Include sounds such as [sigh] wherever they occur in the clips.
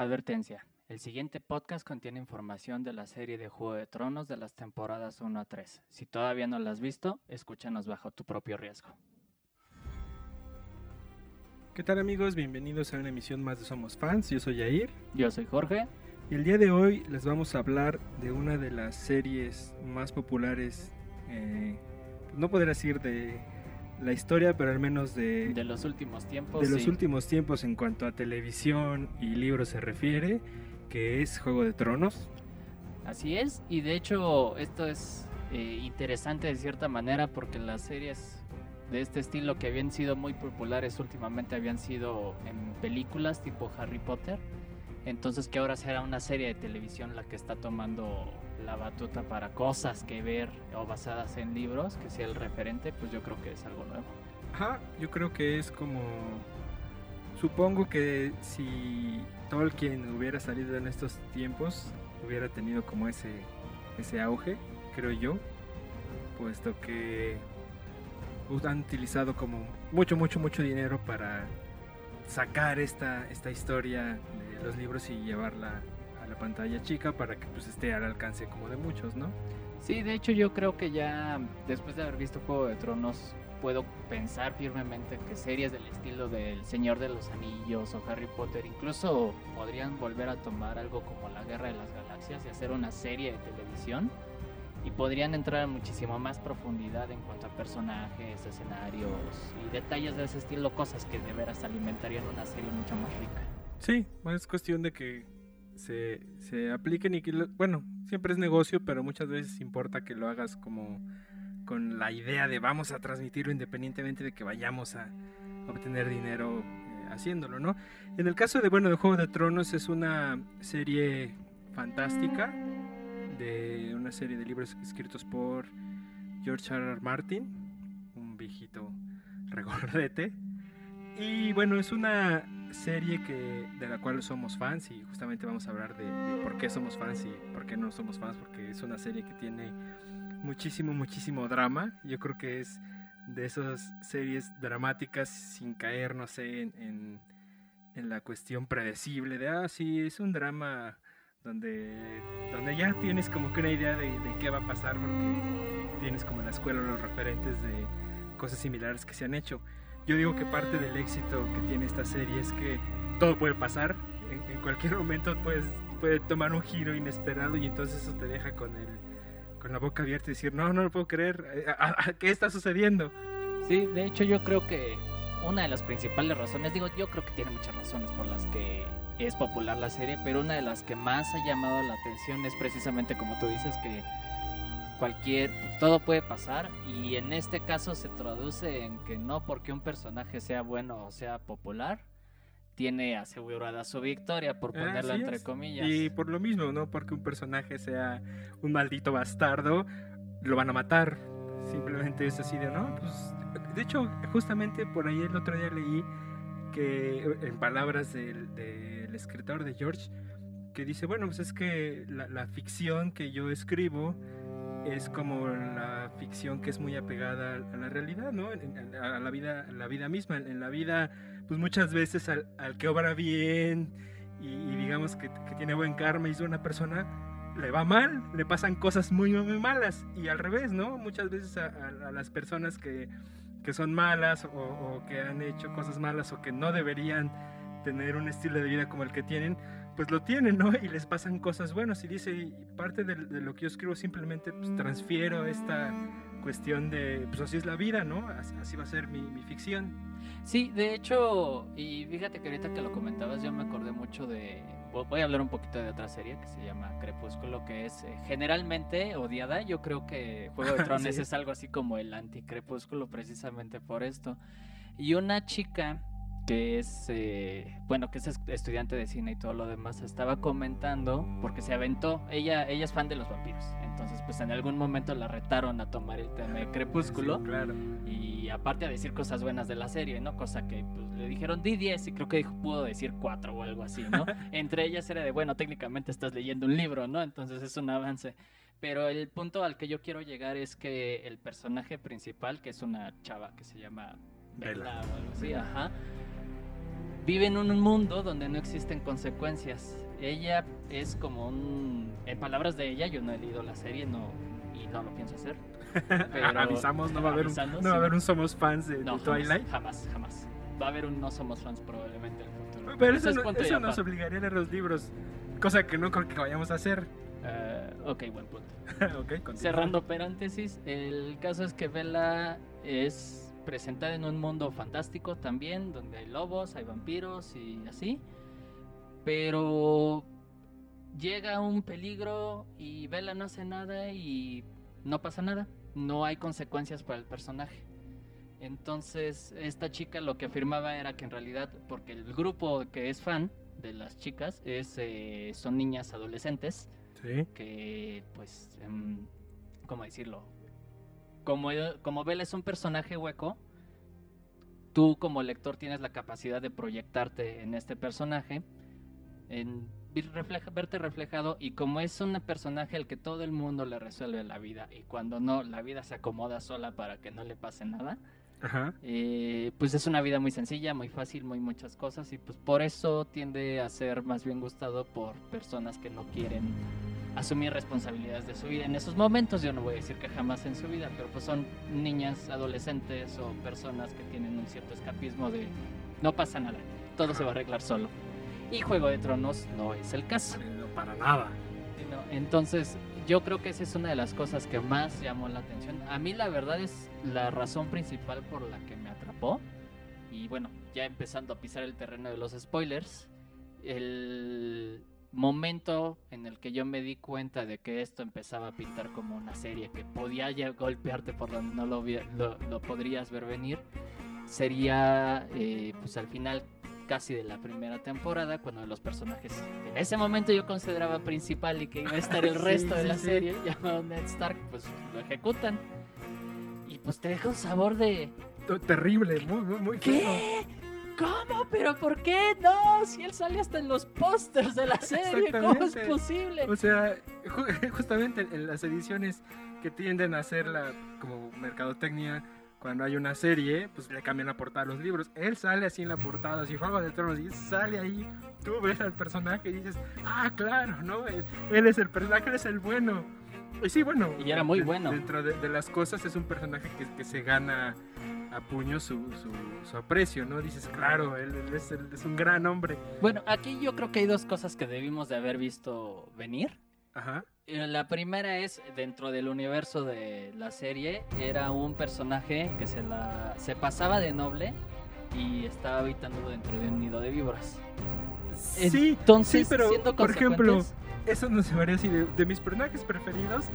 Advertencia. El siguiente podcast contiene información de la serie de Juego de Tronos de las temporadas 1 a 3. Si todavía no la has visto, escúchanos bajo tu propio riesgo. ¿Qué tal amigos? Bienvenidos a una emisión más de Somos Fans. Yo soy Yair. Yo soy Jorge. Y el día de hoy les vamos a hablar de una de las series más populares, eh, no podría decir de la historia, pero al menos de, De los últimos tiempos. de los últimos tiempos en cuanto a televisión y libros se refiere, que es Juego de Tronos. Así es, y de hecho esto es eh, interesante de cierta manera porque las series de este estilo que habían sido muy populares últimamente habían sido en películas tipo Harry Potter. Entonces que ahora será una serie de televisión la que está tomando la batuta para cosas que ver o basadas en libros, que sea el referente, pues yo creo que es algo nuevo. Ajá, yo creo que es como... Supongo que si Tolkien hubiera salido en estos tiempos, hubiera tenido como ese, ese auge, creo yo, puesto que han utilizado como mucho, mucho, mucho dinero para sacar esta, esta historia los libros y llevarla a la pantalla chica para que pues esté al alcance como de muchos, ¿no? Sí, de hecho yo creo que ya después de haber visto Juego de Tronos puedo pensar firmemente que series del estilo del Señor de los Anillos o Harry Potter incluso podrían volver a tomar algo como la Guerra de las Galaxias y hacer una serie de televisión y podrían entrar en muchísimo más profundidad en cuanto a personajes, escenarios y detalles de ese estilo, cosas que de veras alimentarían una serie mucho más rica. Sí, es cuestión de que se, se apliquen y que, lo- bueno, siempre es negocio, pero muchas veces importa que lo hagas como con la idea de vamos a transmitirlo independientemente de que vayamos a obtener dinero eh, haciéndolo, ¿no? En el caso de, bueno, de Juego de Tronos es una serie fantástica, de una serie de libros escritos por George R. Martin, un viejito regordete. Y bueno, es una serie que de la cual somos fans y justamente vamos a hablar de, por qué somos fans y por qué no somos fans, porque es una serie que tiene muchísimo, muchísimo drama. Yo creo que es de esas series dramáticas sin caer, no sé, en, en, en la cuestión predecible de, ah, sí, es un drama donde, donde ya tienes como que una idea de, de qué va a pasar porque tienes como en la escuela los referentes de cosas similares que se han hecho. Yo digo que parte del éxito que tiene esta serie es que todo puede pasar, en, cualquier [laughs] momento puedes, puede tomar un giro inesperado y entonces eso te deja con, el, con la boca abierta y decir, no, no lo puedo creer, eh, ¿a- a- ¿qué está sucediendo? Sí, de hecho yo creo que una de las principales razones, digo, yo creo que tiene muchas razones por las que es popular la serie, pero una de las que más ha llamado la atención es precisamente como tú dices que cualquier todo puede pasar y en este caso se traduce en que no porque un personaje sea bueno o sea popular tiene asegurada su victoria por ponerlo Así entre es. comillas. Y por lo mismo, ¿no? Porque un personaje sea un maldito bastardo, lo van a matar. Simplemente es así de, no, pues... De hecho, justamente por ahí el otro día leí que, en palabras del, del escritor de George, que dice, bueno, pues es que la, la ficción que yo escribo es como la ficción que es muy apegada a la realidad, ¿no? A la vida, a la vida misma. En la vida, pues muchas veces al, al que obra bien y, y digamos que, que tiene buen karma y es una persona, le va mal, le pasan cosas muy, muy malas. Y al revés, ¿no? Muchas veces a, a- a las personas que, que son malas o, o que han hecho cosas malas o que no deberían tener un estilo de vida como el que tienen, pues lo tienen, ¿no? Y les pasan cosas buenas. Y dice, y parte de, de lo que yo escribo simplemente pues, transfiero esta cuestión de, pues así es la vida, ¿no? Así, así va a ser mi, mi ficción. Sí, de hecho, y fíjate que ahorita que lo comentabas, yo me acordé mucho de. vo- Voy a hablar un poquito de otra serie que se llama Crepúsculo, que es eh, generalmente odiada. Yo creo que Juego de [laughs] Tronos Sí. es algo así como el anti-crepúsculo, precisamente por esto. Y una chica que es, eh, bueno, que es es- estudiante de cine y todo lo demás, estaba comentando, porque se aventó, ella, ella es fan de los vampiros, entonces pues en algún momento la retaron a tomar el tema de [laughs] Crepúsculo. Sí, claro. Y aparte a decir cosas buenas de la serie, ¿no? Cosa que pues, le dijeron di 10 y creo que dijo, pudo decir 4 o algo así, ¿no? [laughs] Entre ellas era de, bueno, técnicamente estás leyendo un libro, ¿no? Entonces es un avance. Pero el punto al que yo quiero llegar es que el personaje principal, que es una chava que se llama Bella o algo así, ajá, vive en un mundo donde no existen consecuencias. Ella es como un... En palabras de ella, yo no he leído la serie no, y no lo pienso hacer. [laughs] Pero, avisamos, no va a haber un, no va a haber un Somos Fans de, Twilight. Jamás, jamás, Va a haber un No Somos Fans probablemente en el futuro. Pero eso, eso nos obligaría a leer los libros, cosa que no creo que vayamos a hacer. Uh, ok, buen punto. [laughs] okay, Cerrando paréntesis, el caso es que Bella es presentada en un mundo fantástico también, donde hay lobos, hay vampiros y así. Pero llega un peligro y Bella no hace nada y no pasa nada. No hay consecuencias para el personaje. Entonces, esta chica lo que afirmaba era que en realidad, porque el grupo que es fan de las chicas es, eh, son niñas adolescentes que, pues, em, ¿cómo decirlo? Como, como Bella es un personaje hueco, tú como lector tienes la capacidad de proyectarte en este personaje, en verte reflejado y como es un personaje al que todo el mundo le resuelve la vida y cuando no, la vida se acomoda sola para que no le pase nada, eh, pues es una vida muy sencilla, muy fácil, muy muchas cosas y pues por eso tiende a ser más bien gustado por personas que no quieren asumir responsabilidades de su vida. En esos momentos yo no voy a decir que jamás en su vida, pero pues son niñas, adolescentes o personas que tienen un cierto escapismo de no pasa nada, todo se va a arreglar solo. Y Juego de Tronos no es el caso. No, para nada. entonces yo creo que esa es una de las cosas que más llamó la atención. A mí la verdad es la razón principal por la que me atrapó. Y bueno, ya empezando a pisar el terreno de los spoilers, el momento en el que yo me di cuenta de que esto empezaba a pintar como una serie que podía ya golpearte por donde no lo, lo, podrías ver venir, sería eh, pues al final casi de la primera temporada, cuando los personajes en ese momento yo consideraba principal y que iba a estar el [laughs] resto de la serie, [laughs] llamado Ned Stark, pues lo ejecutan. Y pues te deja un sabor de... Terrible, muy, muy, muy ¿Qué? ¿Cómo? ¿Pero por qué? No, si él sale hasta en los pósters de la [laughs] serie, ¿cómo es posible? O sea, [laughs] justamente en las ediciones que tienden a hacer la como mercadotecnia cuando hay una serie, pues le cambian la portada a los libros. Él sale así en la portada, así Juego de Tronos, y sale ahí, tú ves al personaje y dices, ah, claro, ¿no? Él, es el personaje, él es el bueno. Y sí, bueno. Y era muy bueno. Dentro de, las cosas es un personaje que, que se gana a puño su, su, aprecio, ¿no? Dices, claro, él, es, él, es, un gran hombre. Bueno, aquí yo creo que hay dos cosas que debimos de haber visto venir. Ajá. Eh, la primera es, dentro del universo de la serie, era un personaje que se, la, se pasaba de noble y estaba habitando dentro de un nido de víboras. Sí, Entonces, sí, pero por ejemplo, eso no se varía así de, mis personajes preferidos.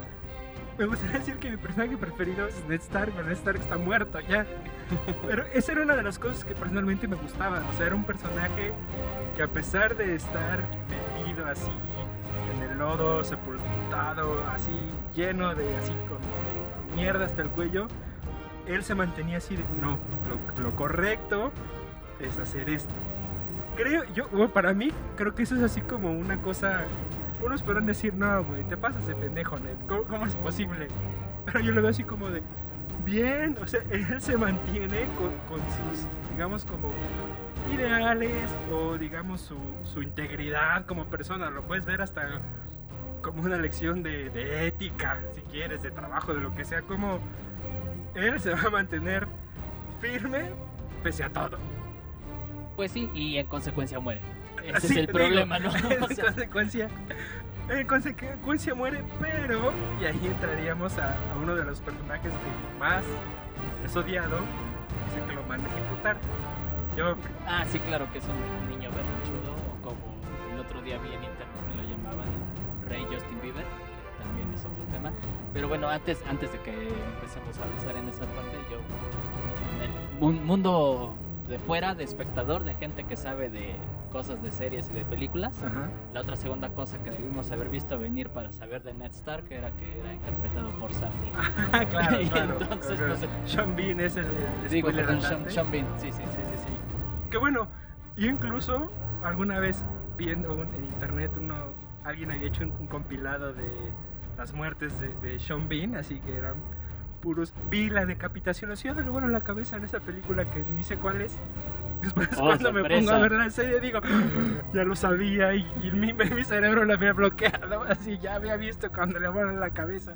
[laughs] Me gustaría decir que mi personaje preferido es Ned Stark, pero Ned Stark está muerto ya. [laughs] Pero esa era una de las cosas que personalmente me gustaba. O sea, era un personaje que a pesar de estar metido así lodo, sepultado, así lleno de así con, mierda hasta el cuello, él se mantenía así de no, lo, correcto es hacer esto. Creo, yo, para mí, creo que eso es así como una cosa. Unos podrán decir, no, güey, te pasas de pendejo, Ned. ¿Cómo, es posible? Pero yo lo veo así como de, bien, o sea, [laughs] él se mantiene con, con sus, digamos, como ideales o digamos su, su, integridad como persona. Lo puedes ver hasta como una lección de, de, ética, si quieres, de trabajo, de lo que sea. Como él se va a mantener firme pese a todo. Pues sí, y en consecuencia muere. Ese es el problema, ¿no? [laughs] En [laughs] consecuencia, en consecuencia muere, pero, y ahí entraríamos a, a uno de los personajes que más es odiado, es el que lo manda a ejecutar Ah, sí, claro, que es un niño berrinchudo, o como el otro día vi en internet que lo llamaban Rey Justin Bieber, también es otro tema. Pero bueno, antes, antes de que empecemos a avanzar en esa parte, yo, en el mundo de fuera, de espectador, de gente que sabe de cosas de series y de películas. La otra segunda cosa que debimos haber visto venir para saber de Ned Stark era que era interpretado por Sam Neill. [laughs] claro, claro. Entonces, pues, Sean Bean es el, el Digo, Sean, Sean Bean, sí, sí, sí, sí. sí bueno, yo incluso alguna vez viendo en internet uno, alguien había hecho un, compilado de las muertes de, de, Sean Bean, así que eran puros. Vi la decapitación, así de bueno en la cabeza en esa película que ni sé cuál es. Después Oh, cuando me pongo a ver la serie digo, ya lo sabía y, y mi, [laughs] mi cerebro lo había bloqueado, [laughs] así ya había visto cuando le vuelan la cabeza.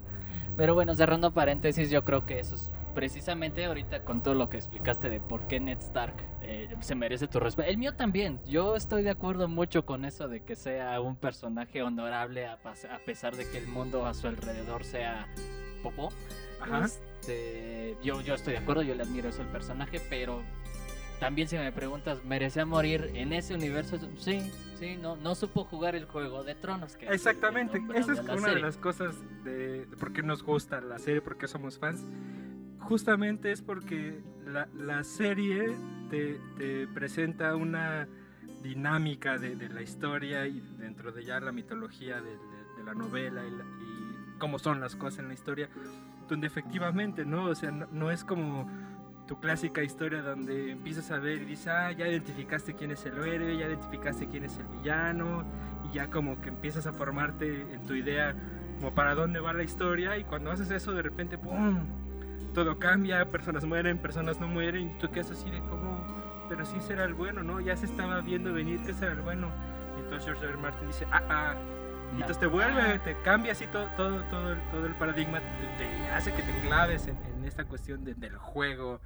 Pero bueno, cerrando paréntesis, yo creo que eso es precisamente ahorita con todo lo que explicaste de por qué Ned Stark eh, se merece tu respeto. El mío también. Yo estoy de acuerdo mucho con eso de que sea un personaje honorable a pesar de que el mundo a su alrededor sea popó. Ajá. Este, yo, yo estoy de acuerdo, yo le admiro eso al personaje, pero también si me preguntas, ¿merecía morir en ese universo? Sí, sí, no, no supo jugar el juego de tronos. Que Exactamente, esa es de una de serie. las cosas de, de por qué nos gusta la serie, por qué somos fans. Justamente es porque la, la serie te, te presenta una dinámica de, de la historia y dentro de ya la mitología de, de- de la novela y, la- y cómo son las cosas en la historia, donde efectivamente, ¿no? O sea, no, no es como tu clásica historia donde empiezas a ver y dices, ah, ya identificaste quién es el héroe, ya identificaste quién es el villano, y ya como que empiezas a formarte en tu idea como para dónde va la historia y cuando haces eso de repente ¡pum! todo cambia, personas mueren, personas no mueren y tú quedas así de como pero sí será el bueno, ¿no? Ya se estaba viendo venir que será el bueno. Y entonces George R. Dice, ah, ah, y No. entonces te vuelve, te cambia así todo, todo, todo, el, todo el paradigma, te, te hace que te claves en, en esta cuestión de- del juego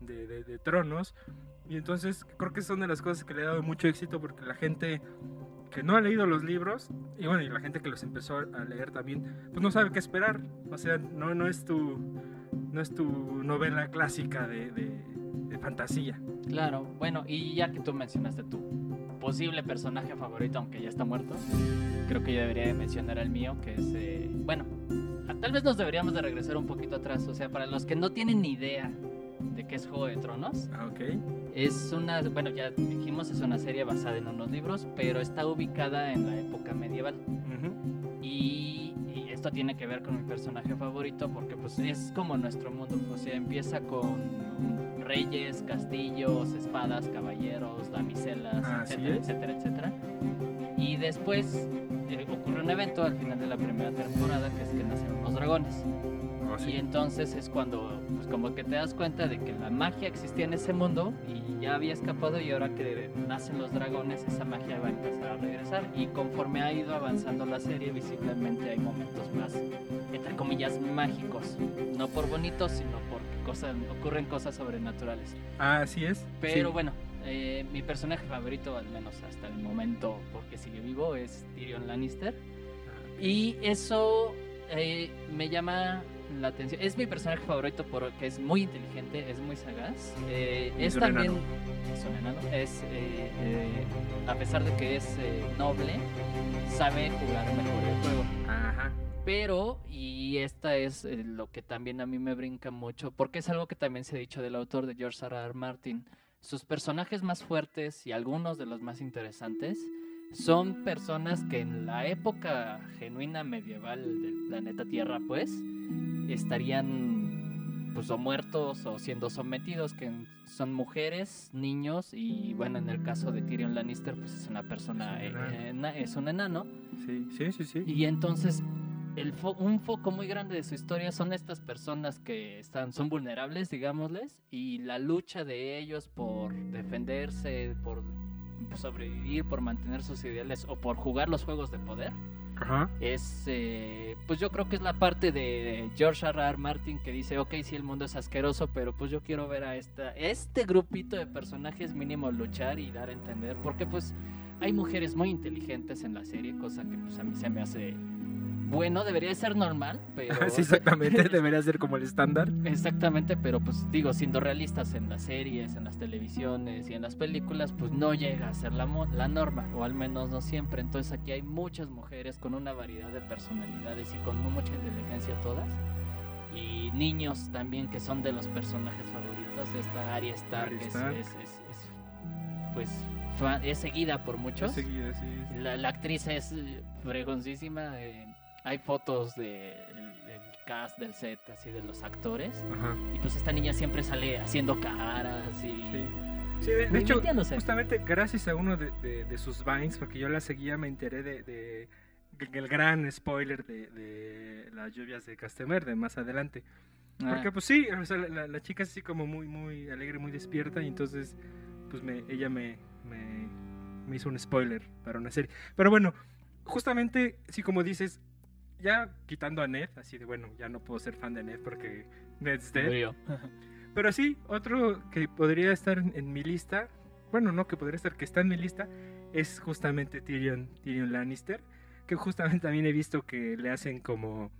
de, de- de tronos. Y entonces creo que son de las cosas que le ha dado mucho éxito porque la gente que no ha leído los libros, y bueno, y la gente que los empezó a leer también, pues no sabe qué esperar. O sea, no, no es tu no es tu novela clásica de, de- de fantasía. Claro, bueno, y ya que tú mencionaste tu posible personaje favorito, aunque ya está muerto, creo que yo debería de mencionar al mío, que es, eh, bueno, a- tal vez nos deberíamos de regresar un poquito atrás, o sea, para los que no tienen ni idea de qué es Juego de Tronos, Ah, ok. es una, bueno, ya dijimos, es una serie basada en unos libros, pero está ubicada en la época medieval. Ujú. Y, y esto tiene que ver con mi personaje favorito porque pues es como nuestro mundo, o sea, empieza con reyes, castillos, espadas, caballeros, damiselas, etcétera, etcétera, etcétera. Y después eh, ocurre un evento al final de la primera temporada que es que nacen unos dragones. Oh, sí. Y entonces es cuando, pues como que te das cuenta de que la magia existía en ese mundo y ya había escapado y ahora que nacen los dragones esa magia va a empezar a regresar. Y conforme ha ido avanzando la serie, visiblemente hay momentos más, entre comillas, mágicos. No por bonitos, sino porque cosas, ocurren cosas sobrenaturales. Ah, así es. Pero Sí. bueno, eh, mi personaje favorito, al menos hasta el momento, porque sigue vivo, es Tyrion Lannister. Y eso eh, me llama la atención. Es mi personaje favorito porque es muy inteligente, es muy sagaz. eh, es también. Es un enano. Es, eh, eh, a pesar de que es eh, noble, sabe jugar mejor el juego. Ajá. Pero, y esta es eh, lo que también a mí me brinca mucho, porque es algo que también se ha dicho del autor de George R. R. Martin. Sus personajes más fuertes y algunos de los más interesantes son personas que en la época genuina medieval del planeta Tierra, pues, estarían pues o muertos o siendo sometidos, que son mujeres, niños y bueno, en el caso de Tyrion Lannister, pues es una persona, Es un eh, enano. ena- es un enano. Sí, sí, sí, sí. Y entonces, el fo- un foco muy grande de su historia son estas personas que están, son vulnerables, digámosles, y la lucha de ellos por defenderse, por sobrevivir, por mantener sus ideales o por jugar los juegos de poder, Ajá. es, eh, pues yo creo que es la parte de George R. R. Martin que dice, ok, sí, el mundo es asqueroso, pero pues yo quiero ver a esta, este grupito de personajes mínimo luchar y dar a entender, porque pues hay mujeres muy inteligentes en la serie, cosa que pues a mí se me hace bueno, debería de ser normal, [laughs] pero... Sí, exactamente. [laughs] Debería ser como el estándar. Exactamente, pero pues digo, siendo realistas en las series, en las televisiones y en las películas, pues no llega a ser la, la norma, o al menos no siempre. Entonces aquí hay muchas mujeres con una variedad de personalidades y con mucha inteligencia todas. Y niños también que son de los personajes favoritos. Esta Arya Stark, Arya es- Stark. Es, es- es, pues es seguida por muchos. Seguido, sí, sí. La, la actriz es eh, fregoncísima. eh, hay fotos del del cast del set, así de los actores. Ajá. Y pues esta niña siempre sale haciendo caras y. Sí. Sí, de, de hecho, justamente gracias a uno de, de- de sus vines, porque yo la seguía, me enteré de, de- el gran spoiler de, de las lluvias de Castemer, de más adelante. Ah, Porque pues sí, o sea, la, la chica es así como muy, muy alegre, muy despierta y entonces pues me, ella me, me, me hizo un spoiler para una serie. Pero bueno, justamente, sí, como dices, ya quitando a Ned, así de bueno, ya no puedo ser fan de Ned porque Ned's dead. [laughs] Pero sí, otro que podría estar en, en mi lista, bueno, no que podría estar, que está en mi lista, es justamente Tyrion, Tyrion Lannister, que justamente también he visto que le hacen como,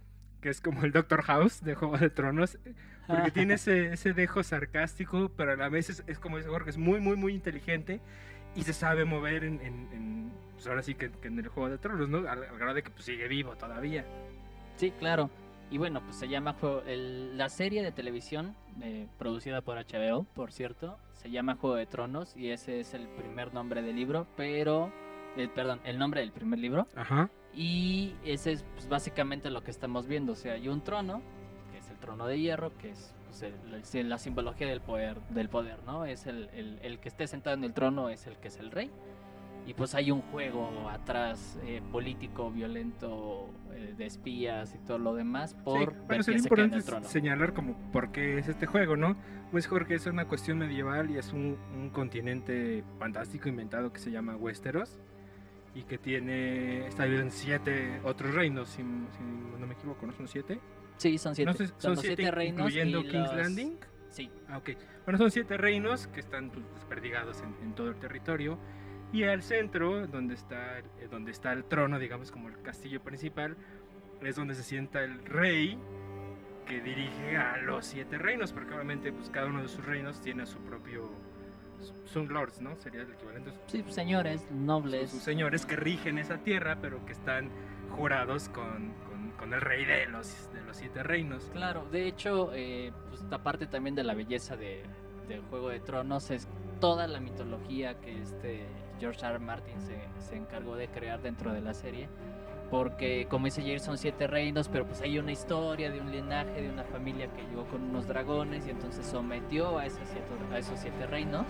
que es como el Doctor House de Juego de Tronos, porque tiene ese, ese dejo sarcástico, pero a la vez es, es como dice Jorge, es muy, muy, muy inteligente y se sabe mover en, en- en, pues ahora sí que, que en el Juego de Tronos, ¿no? Al, al grado de que pues, sigue vivo todavía. Sí, claro. Y bueno, pues se llama Juego- el- la serie de televisión eh, producida por HBO, por cierto, se llama Juego de Tronos y ese es el primer nombre del libro, pero eh, perdón, el nombre del primer libro Ajá. y ese es pues, básicamente lo que estamos viendo, o sea, hay un trono, que es el trono de hierro, que es pues, el- la simbología del poder, del poder, ¿no? Es el, el- el que esté sentado en el trono es el que es el rey. Y pues hay un juego atrás eh, político, violento, eh, de espías y todo lo demás por Sí, bueno, sería se importante trono. señalar como por qué es este juego, ¿no? Pues Jorge es una cuestión medieval y es un, un continente fantástico inventado que se llama Westeros y que tiene, está dividido en siete otros reinos, si, si no me equivoco, ¿no? ¿Son siete? Sí, son siete. No sé, son, los siete, reinos. incluyendo y King's los- Landing. Sí, Ah, ok. Bueno, son siete reinos que están pues, desperdigados en, en todo el territorio. Y al centro, donde está, eh, donde está el trono, digamos como el castillo principal, es donde se sienta el rey que dirige a los siete reinos, porque obviamente pues, cada uno de sus reinos tiene su propio... Son lords, ¿no? Sería el equivalente. sí, señores, nobles. Sus señores que rigen esa tierra, pero que están jurados con, con, con el rey de los, de los siete reinos. Claro, de hecho, eh, pues aparte también de la belleza de, del Juego de Tronos, es toda la mitología que este George R. R. Martin se, se encargó de crear dentro de la serie. Porque, como dice Jair, son siete reinos, pero pues hay una historia de un linaje, de una familia que llegó con unos dragones y entonces sometió a esos siete, a esos siete reinos.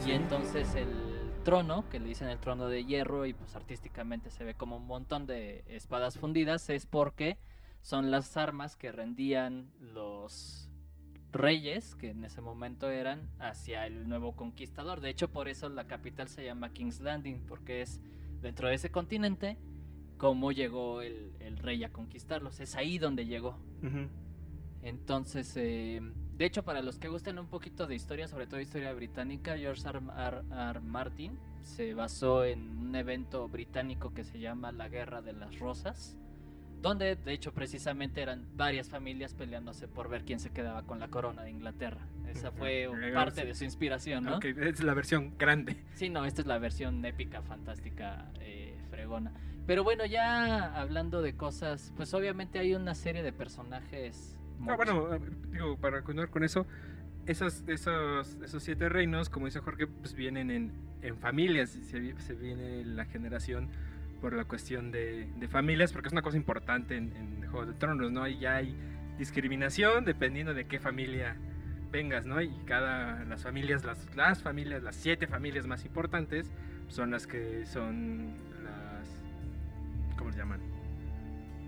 Y sí. entonces el trono, que le dicen el trono de hierro y pues artísticamente se ve como un montón de espadas fundidas, es porque son las armas que rendían los reyes, que en ese momento eran, hacia el nuevo conquistador. De hecho, por eso la capital se llama King's Landing, porque es dentro de ese continente cómo llegó el, el rey a conquistarlos. Es ahí donde llegó. Entonces, eh, de hecho, para los que gusten un poquito de historia, sobre todo historia británica, George R. R. R. Martin se basó en un evento británico que se llama la Guerra de las Rosas, donde de hecho precisamente eran varias familias peleándose por ver quién se quedaba con la corona de Inglaterra. Esa fue parte de su inspiración, ¿no? Es la versión grande. Sí, no, esta es la versión épica, fantástica, eh, fregona. Pero bueno, ya hablando de cosas, pues obviamente hay una serie de personajes. Ah, bueno, eh, digo, para continuar con eso, esos, esos, esos siete reinos, como dice Jorge, pues vienen en, en familias, se, se viene la generación por la cuestión de, de familias, porque es una cosa importante en, en Juego de Tronos, ¿no? Y ya hay discriminación dependiendo de qué familia vengas, ¿no? Y cada, las familias, las, las familias, las siete familias más importantes son las que son las, ¿cómo se llaman?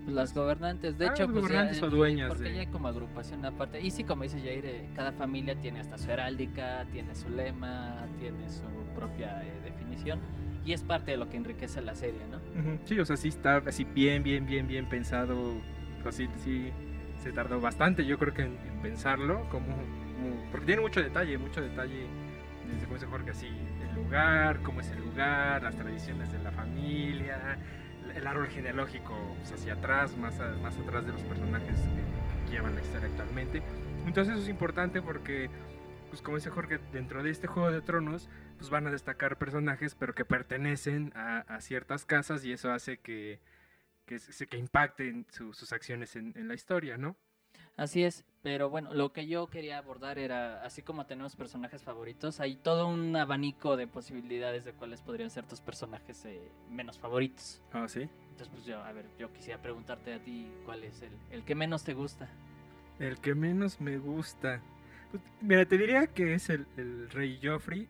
Las gobernantes, de Ah, hecho, pues, gobernantes ya- o dueñas porque de- ya hay como agrupación aparte. Y sí, como dice Jair, eh, cada familia tiene hasta su heráldica, tiene su lema, tiene su propia eh, definición. Y es parte de lo que enriquece la serie, ¿no? Sí, o sea, sí está así bien, bien, bien, bien pensado. Así, sí, se tardó bastante, yo creo que en, en pensarlo, como, como- porque tiene mucho detalle, mucho detalle, desde como dice Jorge, así, el lugar, cómo es el lugar, las tradiciones de la familia, el árbol genealógico pues, hacia atrás, más, más atrás de los personajes que, que llevan la historia actualmente. Entonces eso es importante porque, pues como dice Jorge, dentro de este Juego de Tronos, pues van a destacar personajes, pero que pertenecen a, ciertas casas y eso hace que, que, que impacten su- sus acciones en, en la historia, ¿no? Así es, pero bueno, lo que yo quería abordar era, así como tenemos personajes favoritos, hay todo un abanico de posibilidades de cuáles podrían ser tus personajes eh, menos favoritos. Ah, sí. Entonces, pues yo, a ver, yo quisiera preguntarte a ti cuál es el, el que menos te gusta. El que menos me gusta. Pues, Mira, te diría que es el, el rey Joffrey,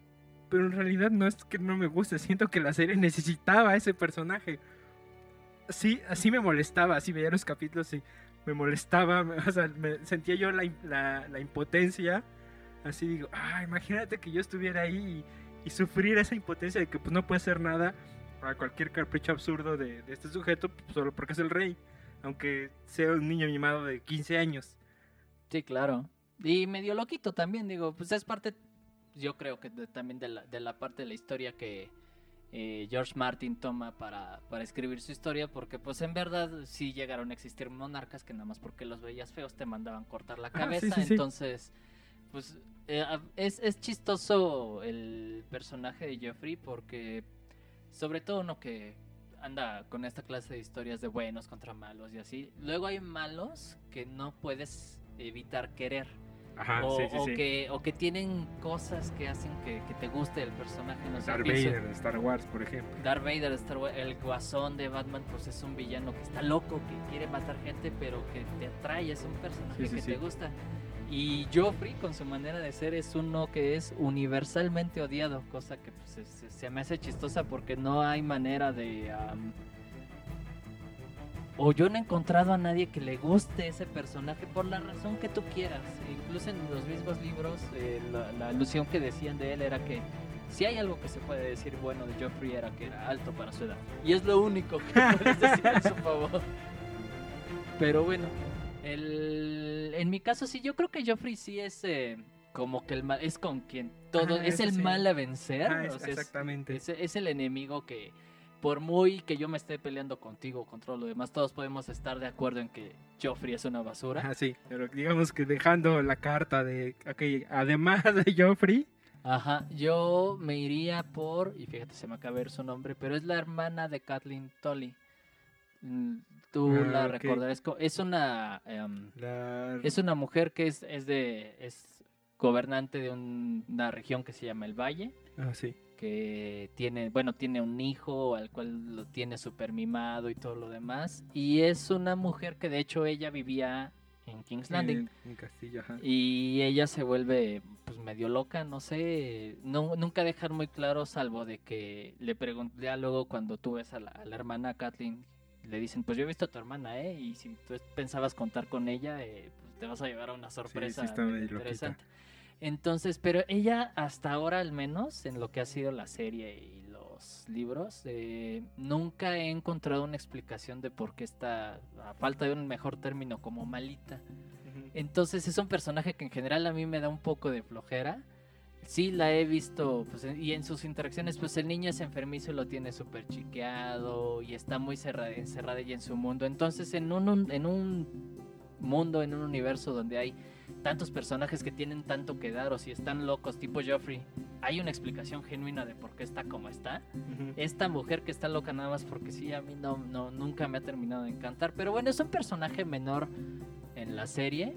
pero en realidad no es que no me guste, siento que la serie necesitaba a ese personaje. Sí, así me molestaba, así veía los capítulos y me molestaba, me- o sea, me sentía yo la, la- impotencia. Así digo, ah, imagínate que yo estuviera ahí y sufrir esa impotencia de que pues no puede hacer nada a cualquier capricho absurdo de, de este sujeto pues, solo porque es el rey, aunque sea un niño mimado de 15 años. Sí, claro. Y medio loquito también, digo, pues es parte, yo creo que de- también de la, de la parte de la historia que eh, George Martin toma para, para escribir su historia, porque pues en verdad sí llegaron a existir monarcas que nada más porque los veías feos te mandaban cortar la Ah, sí, cabeza, sí. entonces pues eh, es, es chistoso el personaje de Geoffrey porque sobre todo uno que anda con esta clase de historias de buenos contra malos y así, luego hay malos que no puedes evitar querer Ajá, o, sí, sí, o sí. que, o que tienen cosas que hacen que, que te guste el personaje. No sé, Darth pienso- Vader de Star Wars, por ejemplo. Darth Vader, Star Wars, el guasón de Batman, pues es un villano que está loco, que quiere matar gente, pero que te atrae, es un personaje que te gusta. Y Joffrey, con su manera de ser, es uno que es universalmente odiado, cosa que pues, se- se, me hace chistosa porque no hay manera de... am, o yo no he encontrado a nadie que le guste ese personaje por la razón que tú quieras. Incluso en los mismos libros, eh, la, la alusión que decían de él era que si hay algo que se puede decir bueno de Joffrey era que era alto para su edad. Y es lo único que [laughs] puedes decir a su favor. Pero bueno, el, en mi caso sí, yo creo que Joffrey sí es eh, como que el mal, es con quien todo, es el sí. mal a vencer. Ah, es- o sea, es- exactamente. es, es el enemigo que, por muy que yo me esté peleando contigo contra lo demás, todos podemos estar de acuerdo en que Joffrey es una basura. Ajá, sí, pero digamos que dejando la carta de, ok, además de Joffrey, Ajá, yo me iría por, y fíjate, se me acaba de ver su nombre, pero es la hermana de Kathleen Tully. Mm, Tú Ah, la ok. recordarás, co- es una... la... Es una mujer que es, es de es gobernante de un- una región que se llama el Valle, Ah, sí. que tiene, bueno, tiene un hijo al cual lo tiene super mimado y todo lo demás, y es una mujer que de hecho ella vivía en King's Landing. En, en Castillo, ajá. Y ella se vuelve pues medio loca, no sé, no, nunca dejar muy claro, salvo de que le pregunté ya luego cuando tú ves a la, a la hermana Kathleen, le dicen, pues yo he visto a tu hermana, ¿eh? Y si tú pensabas contar con ella, eh, pues te vas a llevar a una sorpresa está loquita. Entonces, pero ella hasta ahora al menos, en lo que ha sido la serie y los libros, eh, nunca he encontrado una explicación de por qué está, a falta de un mejor término, como malita. Entonces es un personaje que en general a mí me da un poco de flojera. Sí la he visto, pues, y en sus interacciones, pues el niño es enfermizo y lo tiene súper chiqueado y está muy cerrada, encerrada ella en su mundo. Entonces en un- en un mundo, en un universo donde hay tantos personajes que tienen tanto que dar o si están locos, tipo Joffrey, hay una explicación genuina de por qué está como está esta mujer que está loca nada más porque sí, a mí no, no, nunca me ha terminado de encantar. Pero bueno, es un personaje menor en la serie.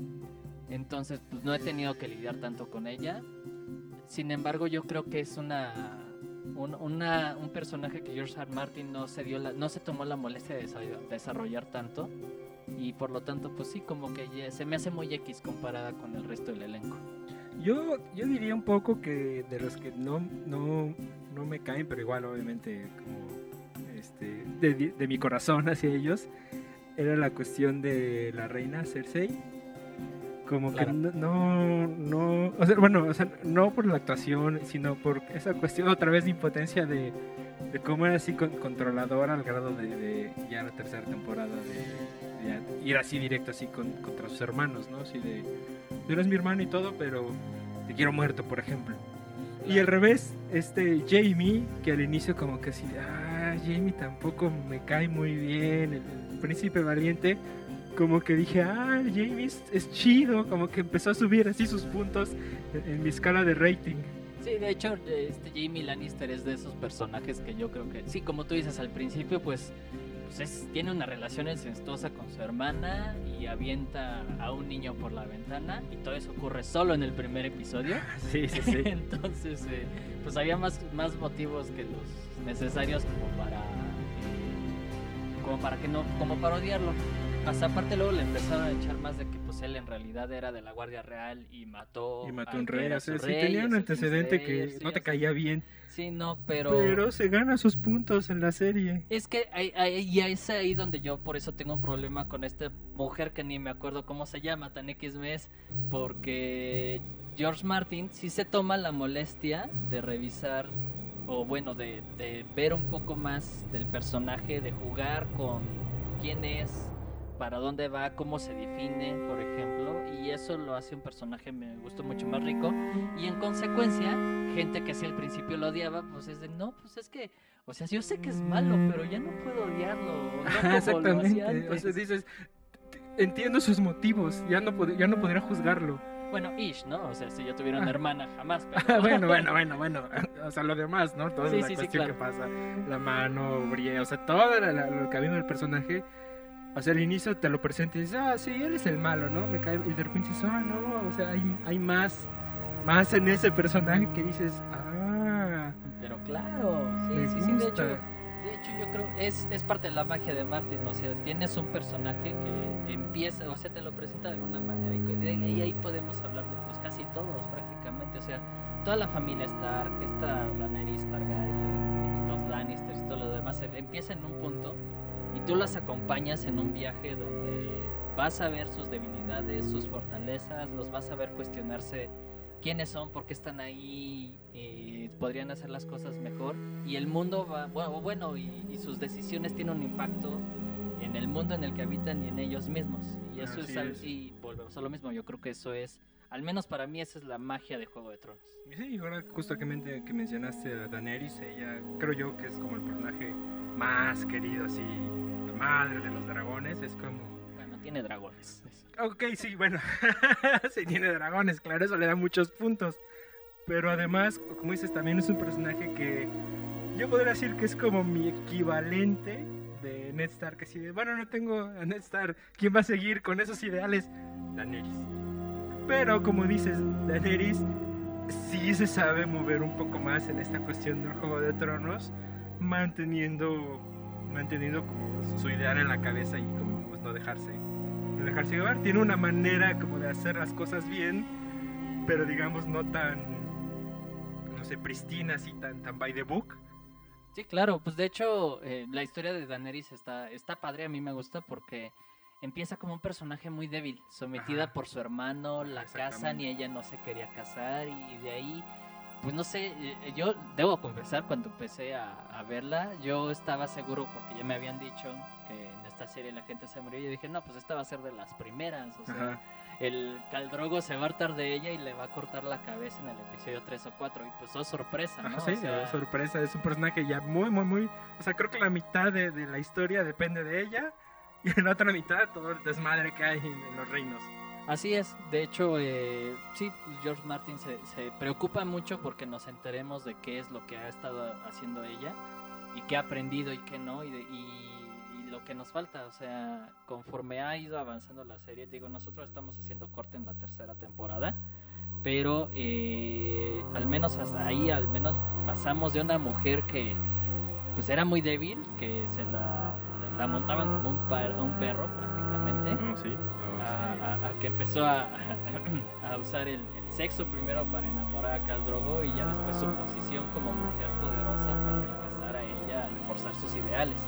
Entonces, pues no he tenido que lidiar tanto con ella. Sin embargo, yo creo que es una. Un, una- un personaje que George R. Martin no se dio la, no se tomó la molestia de desa- desarrollar tanto y por lo tanto pues sí como que ya se me hace muy X comparada con el resto del elenco. Yo, yo diría un poco que de los que no, no, no me caen, pero igual obviamente como este, de, de mi corazón [laughs] hacia ellos, era la cuestión de la reina Cersei. Como Claro. que no, no, o sea, bueno, o sea, no por la actuación, sino por esa cuestión otra vez de impotencia de, de cómo era así con- controladora al grado de, de ya la tercera temporada de, de ir así directo así con, contra sus hermanos, ¿no? Así de, tú eres mi hermano y todo, pero te quiero muerto, por ejemplo. Y al revés, este Jamie, que al inicio como que así, ah, Jamie tampoco me cae muy bien, el, el príncipe valiente, como que dije, ah, Jamie es, es chido, como que empezó a subir así sus puntos en, en mi escala de rating. Sí, de hecho, este Jamie Lannister es de esos personajes que yo creo que, sí, como tú dices al principio, pues, pues es- tiene una relación incestuosa con su hermana y avienta a un niño por la ventana y todo eso ocurre solo en el primer episodio. [laughs] Sí, sí, sí. [laughs] Entonces, eh, pues había más, más motivos que los necesarios como para, eh, como para que no, como para odiarlo. Hasta aparte luego le empezaron a echar más de que pues él en realidad era de la Guardia Real y mató Y mató al un rey, o sea, sí rey, tenía un antecedente que sí, no te caía bien. Sí, no, pero... Pero se gana sus puntos en la serie. Es que ahí, ahí- y es ahí donde yo por eso tengo un problema con esta mujer que ni me acuerdo cómo se llama, tan X mes, porque George Martin sí se toma la molestia de revisar, o bueno, de, de ver un poco más del personaje, de jugar con quién es, para dónde va, cómo se define, por ejemplo, y eso lo hace un personaje, me gustó mucho más rico, y en consecuencia, gente que si al principio lo odiaba, pues es de, no, pues es que, o sea, yo sé que es malo, pero ya no puedo odiarlo, no como [laughs] lo Exactamente. O antes. sea, dices, "T- entiendo sus motivos, ya no, pod- ya no podría juzgarlo. Bueno, Ish, ¿no? O sea, si yo tuviera una Ah. hermana, jamás, [laughs] pero... bueno, bueno, bueno, bueno. O sea, lo demás, ¿no? Toda Sí, la sí, sí, cuestión claro. que pasa. La mano, brie, o sea, todo lo ha habido del personaje. O sea, al inicio te lo presenta y dices, ah, sí, él es el malo, ¿no? Me cae, y de repente dices, ah, no, o sea, hay, hay más, más en ese personaje que dices, ah, Pero claro, sí, me sí, sí, de hecho, de hecho yo creo es, es parte de la magia de Martin, o sea, tienes un personaje que empieza, o sea, te lo presenta de alguna manera y, ahí podemos hablar de pues casi todos prácticamente, o sea, toda la familia Stark, esta Daenerys Targaryen, los Lannisters y todo lo demás, empieza en un punto y tú las acompañas en un viaje donde vas a ver sus debilidades, sus fortalezas, los vas a ver cuestionarse quiénes son, por qué están ahí, eh, podrían hacer las cosas mejor. Y el mundo va, bueno, bueno y, y sus decisiones tienen un impacto en el mundo en el que habitan y en ellos mismos. Y eso es, es. y volvemos a lo mismo, yo creo que eso es, al menos para mí, esa es la magia de Juego de Tronos. Y Sí, ahora justo que, men- que mencionaste a Daenerys, ella creo yo que es como el personaje más querido, así, la madre de los dragones, es como... Bueno, tiene dragones. Ok, sí, bueno, [laughs] sí tiene dragones, claro, eso le da muchos puntos. Pero además, como dices, también es un personaje que yo podría decir que es como mi equivalente de Ned Stark, así de, bueno, no tengo a Ned Stark, ¿quién va a seguir con esos ideales? Daenerys. Pero como dices, Daenerys sí se sabe mover un poco más en esta cuestión del Juego de Tronos, manteniendo, manteniendo su ideal en la cabeza y como pues, no dejarse no dejarse llevar. Tiene una manera como de hacer las cosas bien, pero digamos no tan, no sé, pristina, así tan, tan by the book. Sí, claro, pues de hecho eh, la historia de Daenerys está, está padre, a mí me gusta porque empieza como un personaje muy débil, sometida Ajá. por su hermano, la casan y ella no se quería casar y de ahí, pues no sé, eh, yo debo confesar cuando empecé a, a verla, yo estaba seguro porque ya me habían dicho que en esta serie la gente se murió y yo dije, no, pues esta va a ser de las primeras, o sea, Ajá. el Caldrogo se va a hartar de ella y le va a cortar la cabeza en el episodio 3 o 4 y pues oh sorpresa, ¿no? Ajá, sí, O sea, sorpresa, es un personaje ya muy, muy, muy... O sea, creo que la mitad de, de la historia depende de ella y [laughs] en la otra mitad todo el desmadre que hay en, los reinos. Así es, de hecho, eh, sí, pues, George Martin se, se preocupa mucho porque nos enteremos de qué es lo que ha estado haciendo ella y qué ha aprendido y qué no, y, de- y- y lo que nos falta, o sea, conforme ha ido avanzando la serie, digo, nosotros estamos haciendo corte en la tercera temporada, pero eh, al menos hasta ahí, al menos pasamos de una mujer que pues era muy débil, que se la, la montaban como un, par- un perro prácticamente No, sí. a, a- a que empezó a, a usar el, el sexo primero para enamorar a Khal Drogo y ya después su posición como mujer poderosa para empezar a ella a reforzar sus ideales.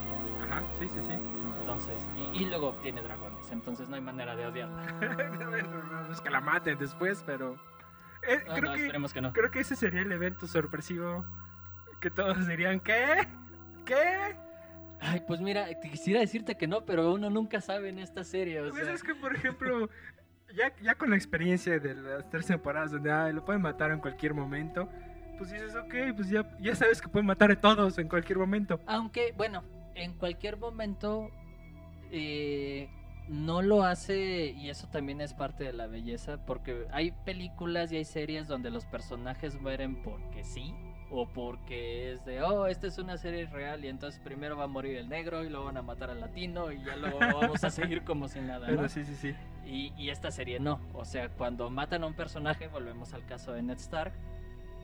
Ajá, sí, sí, sí. Entonces, y, y luego tiene dragones, entonces no hay manera de odiarla. [laughs] no es que la maten después, pero... eh, No, creo no, que esperemos que no. Creo que ese sería el evento sorpresivo que todos dirían, ¿qué? ¿Qué? Ay, pues mira, te quisiera decirte que no, pero uno nunca sabe en esta serie, o Pues sea, es que, por ejemplo, ya, ya con la experiencia de las tres temporadas donde lo pueden matar en cualquier momento, pues dices, ok, pues ya, ya sabes que pueden matar a todos en cualquier momento. Aunque, bueno, en cualquier momento eh, no lo hace y eso también es parte de la belleza porque hay películas y hay series donde los personajes mueren porque sí o porque es de, oh, esta es una serie real y entonces primero va a morir el negro y luego van a matar al latino y ya luego vamos a seguir como si nada. ¿no? Pero sí, sí, sí. Y, y esta serie no. O sea, cuando matan a un personaje, volvemos al caso de Ned Stark,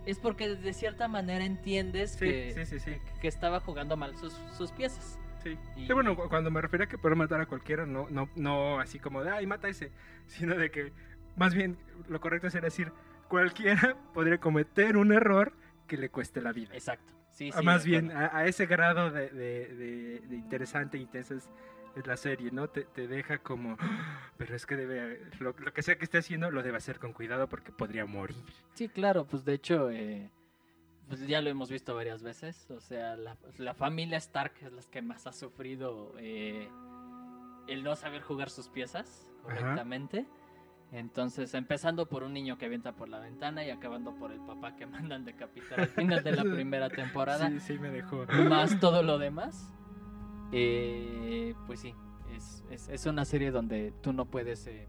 es porque de cierta manera entiendes Sí, que, sí, sí, sí. que estaba jugando mal sus, sus piezas. Sí. Y- Sí, bueno, cu- cuando me refería a que poder matar a cualquiera, no, no, no así como de, ay, mata ese, [laughs] sino de que más bien lo correcto sería decir, cualquiera podría cometer un error que le cueste la vida. Exacto. Sí, Ah, sí, más bien, a, a ese grado de, de- de- de interesante e intensa es, es la serie, ¿no? Te, te deja como, "Ah, pero es que debe, lo, lo que sea que esté haciendo, lo debe hacer con cuidado porque podría morir. Sí, claro, pues de hecho, eh, pues ya lo hemos visto varias veces. O sea, la, la familia Stark es la que más ha sufrido eh, el no saber jugar sus piezas Ajá. Entonces, empezando por un niño que avienta por la ventana y acabando por el papá que [laughs] mandan decapitar al final de la [laughs] primera temporada. Sí, sí, me dejó. más todo lo demás, eh, pues sí, es, es, es una serie donde tú no puedes eh,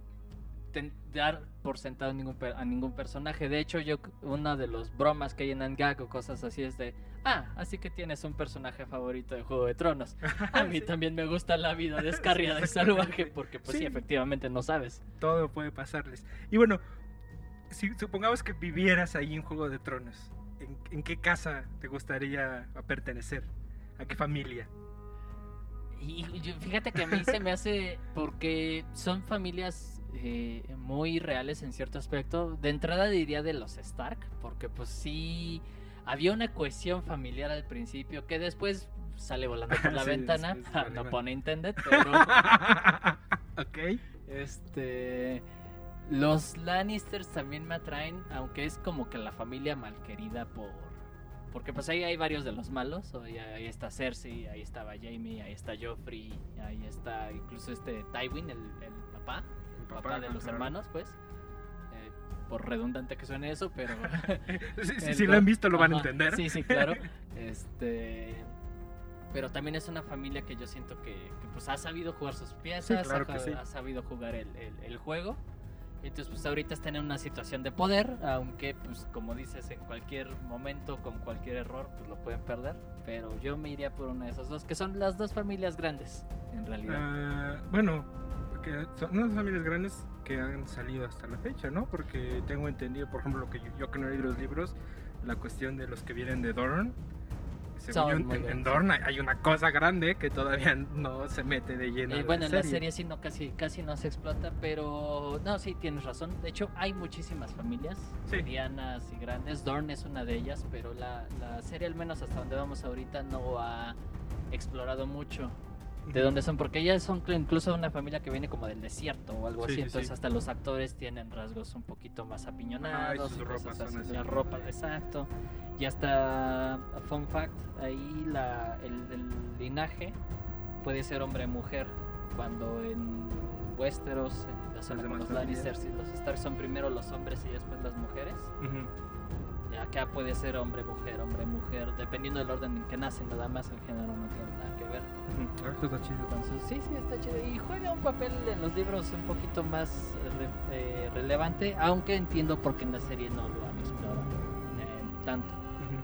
dar por sentado a ningún, a ningún personaje. De hecho, yo una de los bromas que hay en Angag o cosas así es de, ah, así que tienes un personaje favorito de Juego de Tronos. [laughs] A mí Sí. también me gusta la vida descarriada [laughs] y salvaje porque pues sí, Sí. efectivamente no sabes. todo puede pasarles. Y bueno, si supongamos que vivieras ahí en Juego de Tronos, ¿en, en qué casa te gustaría pertenecer? ¿A qué familia? Y fíjate que a mí se me hace porque son familias eh, muy reales en cierto aspecto. De entrada diría de los Stark, porque pues sí había una cohesión familiar al principio que después sale volando por la [laughs] Sí, ventana. [laughs] no pone intended, [laughs] pero ok. este los Lannisters también me atraen, aunque es como que la familia malquerida por porque pues ahí hay varios de los malos, ahí, ahí está Cersei, ahí estaba Jamie, ahí está Joffrey, ahí está incluso este Tywin, el, el papá, el papá, de los ajá. hermanos, pues. Eh, por redundante que suene eso, pero [laughs] Si, si- [laughs] el si lo han visto, lo van a Ajá, entender. Sí, sí, claro. [laughs] Este. Pero también es una familia que yo siento que, que, pues ha sabido jugar sus piezas, claro ha, sí. ha sabido jugar el, el- el juego. Entonces, pues ahorita están en una situación de poder, aunque, pues como dices, en cualquier momento, con cualquier error, pues lo pueden perder. Pero yo me iría por una de esas dos, que son las dos familias grandes, en realidad. Ah, bueno, que son unas familias grandes que han salido hasta la fecha, ¿no? Porque tengo entendido, por ejemplo, lo que yo, yo que no he leído los libros, la cuestión de los que vienen de Dorn. Según yo, en, en. Dorne hay- una cosa grande que todavía no se mete de lleno. Eh, bueno, en la serie sí no casi casi no se explota, pero no, sí tienes razón. De hecho, hay muchísimas familias Sí. medianas y grandes. Dorn es una de ellas, pero la, la serie al menos hasta donde vamos ahorita no ha explorado mucho de dónde son, porque ellas son cl- incluso una familia que viene como del desierto o algo Sí, así, sí, entonces sí. hasta los actores tienen rasgos un poquito más apiñonados, sus y cosas ropas son así, así. la ropa, exacto. Y hasta, fun fact, ahí la, el, el linaje puede ser hombre-mujer, cuando en Westeros, en la zona con demás los. Lannisters y los Stark son primero los hombres y después las mujeres. Ujú. Acá puede ser hombre-mujer, hombre-mujer, dependiendo del orden en que nacen, nada más el género no tiene ver. Eso está chido. Entonces, sí, sí, está chido. Y juega un papel en los libros un poquito más re- eh, relevante, aunque entiendo por qué en la serie no lo han explorado eh, tanto.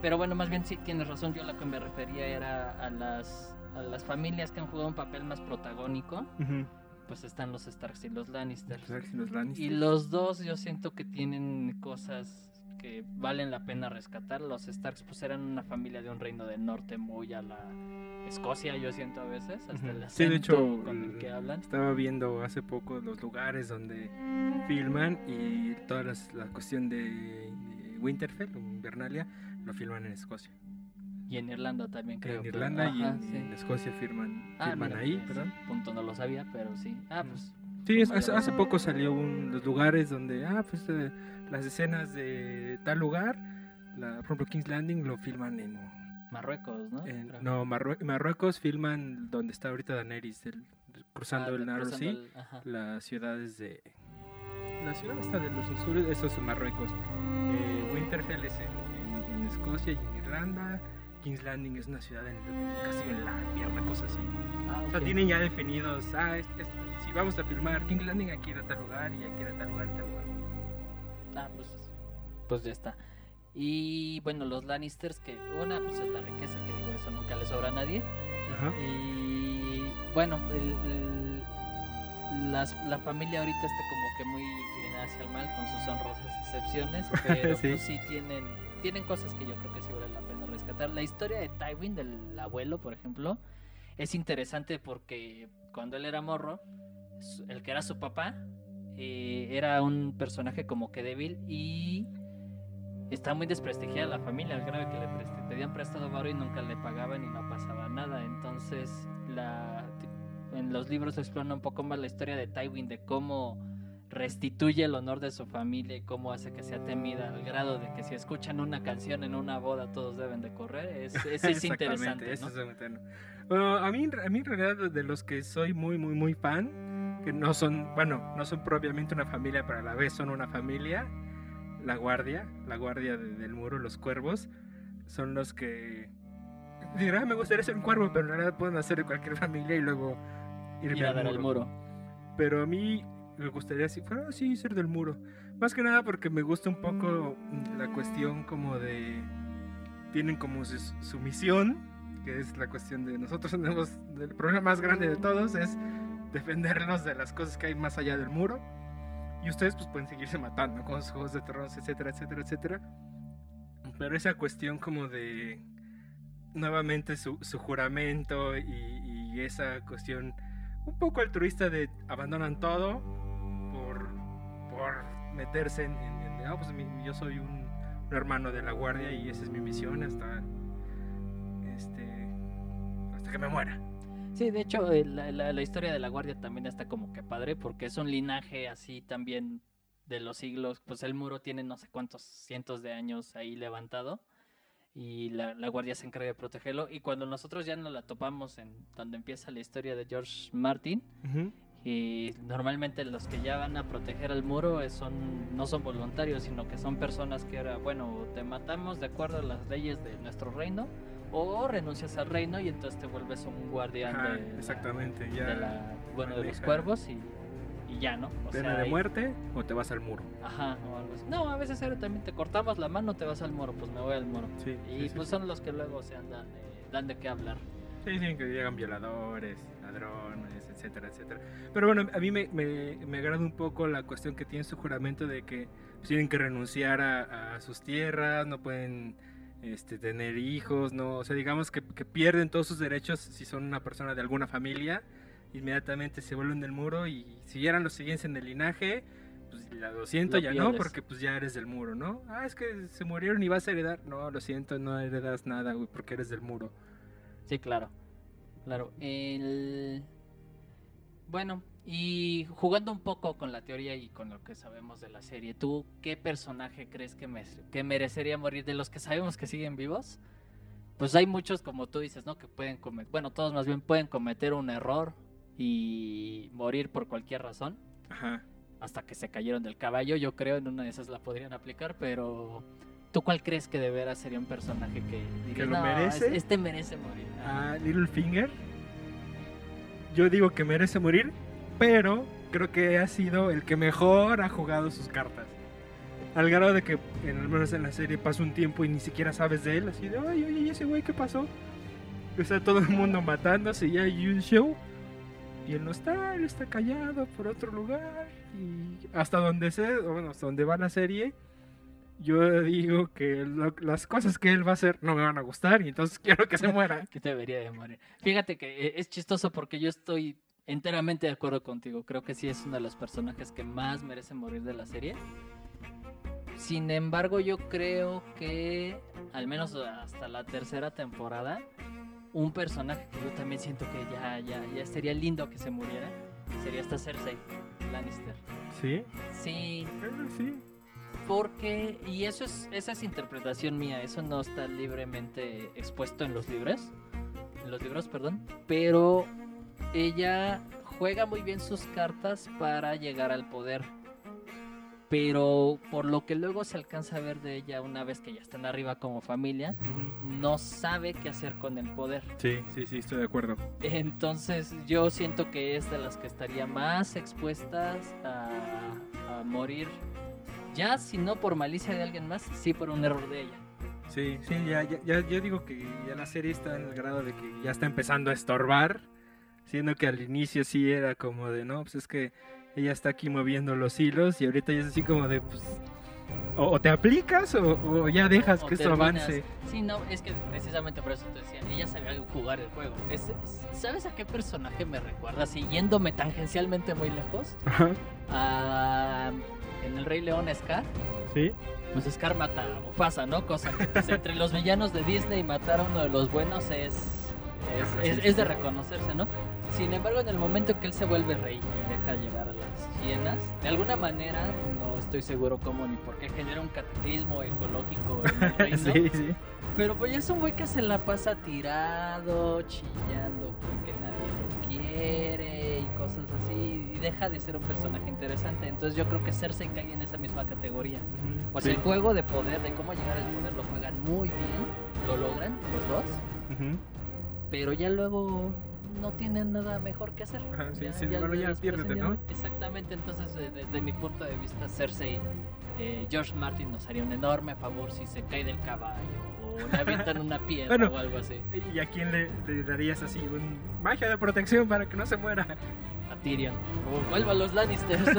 Pero bueno, más bien sí tienes razón. Yo lo que me refería era a las, a las familias que han jugado un papel más protagónico. Pues están los Starks y los Lannisters. Los Starks y los Lannisters. Y los dos yo siento que tienen cosas que valen la pena rescatar. Los Starks pues eran una familia de un reino del norte muy a la Escocia, yo siento a veces, hasta el acento Sí, de hecho, con el que hablan. Estaba viendo hace poco los lugares donde filman y toda las- la cuestión de, de Winterfell, o Invernalia, lo filman en Escocia. Y en Irlanda también creo. en Irlanda y Ajá, en, sí. en Escocia firman, Ah, firman mira, ahí, perdón. Punto no lo sabía, pero sí. Ah, pues Sí, es- Como hace, hace poco salió un, los lugares donde, ah, pues eh, las escenas de tal lugar, la, por ejemplo, King's Landing lo filman en, Marruecos, ¿no? en- no, Marrue- Marruecos filman donde está ahorita Daenerys, el- cruzando Ah, el Narrow Sea. el- las ciudades de la ciudad está de los Azores, eso es Marruecos. Eh, Winterfell es en, en- Escocia y en Irlanda. King's Landing es una ciudad en casi en Latvia, una cosa así. Ah, O sea, tienen ya definidos, ah, es- es- si vamos a filmar King's Landing, aquí ir a tal lugar y aquí ir a tal lugar y tal lugar. Ah, pues, pues ya está. Y bueno, los Lannisters, que una pues es la riqueza, que digo, eso nunca le sobra a nadie. Ajá. Y bueno, el- el- las- la familia ahorita está como que muy inclinada hacia el mal con sus honrosas excepciones, [laughs] pero Sí. pues sí tienen, tienen cosas que yo creo que sí vale la pena rescatar. La historia de Tywin, del abuelo, por ejemplo, es interesante porque cuando él era morro, el que era su papá eh, era un personaje como que débil y está muy desprestigiada la familia, al grado que le prest- pedían prestado varo y nunca le pagaban y no pasaba nada. Entonces, la, en los libros se explora un poco más la historia de Tywin, de cómo restituye el honor de su familia y cómo hace que sea temida al grado de que si escuchan una canción en una boda todos deben de correr. Es, [laughs] es, es interesante. eso ¿no? es muy bueno. Bueno, a, mí, a mí en realidad de los que soy muy, muy, muy fan, que no son, bueno, no son propiamente una familia, pero a la vez son una familia, la guardia, la guardia de- del muro, los cuervos, son los que... Dirán, me gustaría ser un cuervo, pero en realidad pueden hacer de cualquier [laughs] familia y luego irme Ir a al dar al muro. muro. Pero a mí me gustaría si fuera así ser del muro. Más que nada porque me gusta un poco la cuestión como de tienen como su, su misión, que es la cuestión de nosotros [laughs] tenemos el problema más grande de todos es defendernos de las cosas que hay más allá del muro. Y ustedes pues pueden seguirse matando con sus juegos de tronos, etcétera, etcétera, etcétera. Pero esa cuestión como de nuevamente su, su juramento y, esa cuestión un poco altruista de abandonan todo por, por meterse en, en- ah, pues yo soy un, un hermano de la guardia y esa es mi misión hasta este hasta que me muera. Sí, de hecho, eh, la, la- la historia de la guardia también está como que padre, porque es un linaje así también de los siglos. Pues el muro tiene no sé cuántos cientos de años ahí levantado y la, la guardia se encarga de protegerlo. Y cuando nosotros ya nos la topamos en donde empieza la historia de George Martin, y normalmente los que ya van a proteger al muro es- son no son voluntarios, sino que son personas que ahora, bueno, te matamos de acuerdo a las leyes de nuestro reino o renuncias al reino y entonces te vuelves un guardián Ajá, de, la- exactamente, ya de la- bueno, de los cuervos y, y ya, ¿no? O pena sea, de ahí- muerte o te vas al muro. Ajá, o algo así. No, a veces era también te cortamos la mano, te vas al muro, pues me voy al muro. Sí, Y sí, pues sí. son los que luego se andan, eh, dan de qué hablar. Sí, sí, que llegan violadores, ladrones, etcétera, etcétera. Pero bueno, a mí me, me, me agrada un poco la cuestión que tiene su juramento de que pues, tienen que renunciar a, a sus tierras, no pueden este, tener hijos, no, o sea, digamos que, que pierden todos sus derechos si son una persona de alguna familia, inmediatamente se vuelven del muro y si eran los siguientes en el linaje, pues la- lo siento, Lo ya no, porque pues ya eres del muro, ¿no? Ah, es que se murieron y vas a heredar. No, lo siento, no heredas nada, güey, porque eres del muro. Sí, claro. Claro. El... Bueno, y jugando un poco con la teoría y con lo que sabemos de la serie, ¿tú qué personaje crees que, me- que merecería morir de los que sabemos que siguen vivos? Pues hay muchos, como tú dices, ¿no? Que pueden cometer, bueno, todos más bien pueden cometer un error y morir por cualquier razón, Ajá. hasta que se cayeron del caballo. Yo creo en una de esas la podrían aplicar, pero ¿tú cuál crees que de veras sería un personaje que dirías, lo "No, merece? es- Este merece morir. a Littlefinger. Yo digo que merece morir, pero creo que ha sido el que mejor ha jugado sus cartas. Al grado de que, al menos en la serie, pasa un tiempo y ni siquiera sabes de él. Así de, ay, oye, ¿y ese güey qué pasó? Está todo el mundo matándose y hay un show. Y él no está, él está callado por otro lugar. Y hasta donde o bueno, hasta donde va la serie, yo digo que las cosas que él va a hacer no me van a gustar y entonces [laughs] quiero que se muera. que debería de morir. Fíjate que eh, es chistoso porque yo estoy enteramente de acuerdo contigo. Creo que sí es uno de los personajes que más merece morir de la serie. Sin embargo, yo creo que al menos hasta la tercera temporada, un personaje que yo también siento que ya, ya, ya sería lindo que se muriera, sería esta Cersei Lannister. ¿Sí? Sí, Sí. porque, y eso es, esa es interpretación mía, eso no está libremente expuesto en los libros, en los libros, perdón, pero ella juega muy bien sus cartas para llegar al poder. Pero por lo que luego se alcanza a ver de ella una vez que ya están arriba como familia, no sabe qué hacer con el poder. Sí, sí, sí, estoy de acuerdo. Entonces yo siento que es de las que estaría más expuestas a, a morir. Ya si no por malicia de alguien más, sí por un error de ella. Sí, sí, ya, ya, ya, yo digo que ya la serie está en el grado de que ya está empezando a estorbar, siendo que al inicio sí era como de, no, pues es que ella está aquí moviendo los hilos y ahorita ya es así como de, pues, O, te aplicas o, ya dejas que esto avance. Sí, no, es que precisamente por eso te decía, ella sabía jugar el juego. ¿Sabes a qué personaje me recuerda? Siguiéndome tangencialmente muy lejos. Ajá. en El Rey León, Scar. Sí. Pues Scar mata a Mufasa, ¿no? Cosa que pues, entre los villanos de Disney matar a uno de los buenos es es, de reconocerse, ¿no? Sin embargo, en el momento que él se vuelve rey y deja llegar a las hienas, de alguna manera, no estoy seguro cómo ni por qué genera un cataclismo ecológico en el [laughs] reino. sí, sí. Pero pues ya es un güey que se la pasa tirado, chillando porque nadie lo quiere y cosas así. Y deja de ser un personaje interesante. Entonces yo creo que Cersei cae en esa misma categoría. Pues el juego de poder, de cómo llegar al poder, lo juegan muy bien. Lo logran los dos pero ya luego no tienen nada mejor que hacer. Ajá, sí, ya, bueno, ya piérdete, ¿no? Exactamente, entonces desde mi punto de vista, Cersei, eh, George Martin nos haría un enorme favor si se cae del caballo o le avientan una [laughs] piedra o algo así. ¿Y a quién le, darías así un magia de protección para que no se muera? A Tyrion. O vuelva a los Lannisters. [laughs]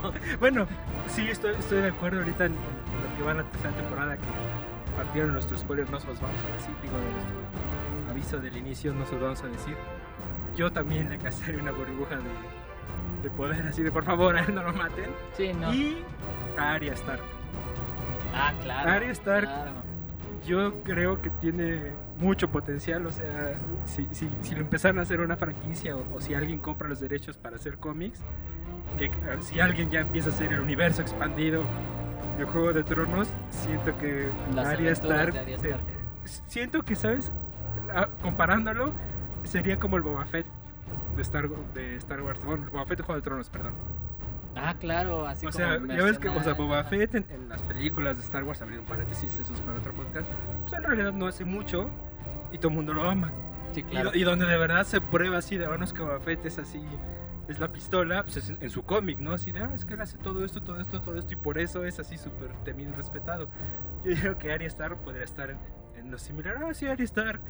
[laughs] bueno, sí, estoy, estoy de acuerdo ahorita en, lo que va a la tercera temporada que partieron nuestros spoilers, no se los vamos a decir, digo, de nuestro aviso del inicio, no se lo vamos a decir. Yo también le casaría una burbuja de, de poder, así de por favor, [laughs] no lo maten. Sí, no. Y a Arya Stark. Ah, claro. Arya Stark, yo creo que tiene mucho potencial. O sea, si, si, si lo empezaron a hacer una franquicia o, si alguien compra los derechos para hacer cómics, que si alguien ya empieza a hacer el universo expandido de Juego de Tronos, siento que Arya Stark, Stark. siento que, ¿sabes? Ah, comparándolo, sería como el Boba Fett de Star, de Star Wars. Bueno, el Boba Fett de Juego de Tronos, perdón. Ah, claro, así o sea, ya ves que, o sea, Boba Fett en, las películas de Star Wars, abrir un paréntesis, eso es para otro podcast, pues en realidad no hace mucho y todo el mundo lo ama. Sí, claro. Y, donde de verdad se prueba así de, bueno, es que Boba Fett es así, es la pistola, pues es en, su cómic, ¿no? Así de, ah, es que él hace todo esto, todo esto, todo esto, y por eso es así súper temido y respetado. Yo digo que Arya Stark podría estar en, en lo similar, ah, sí, Arya Stark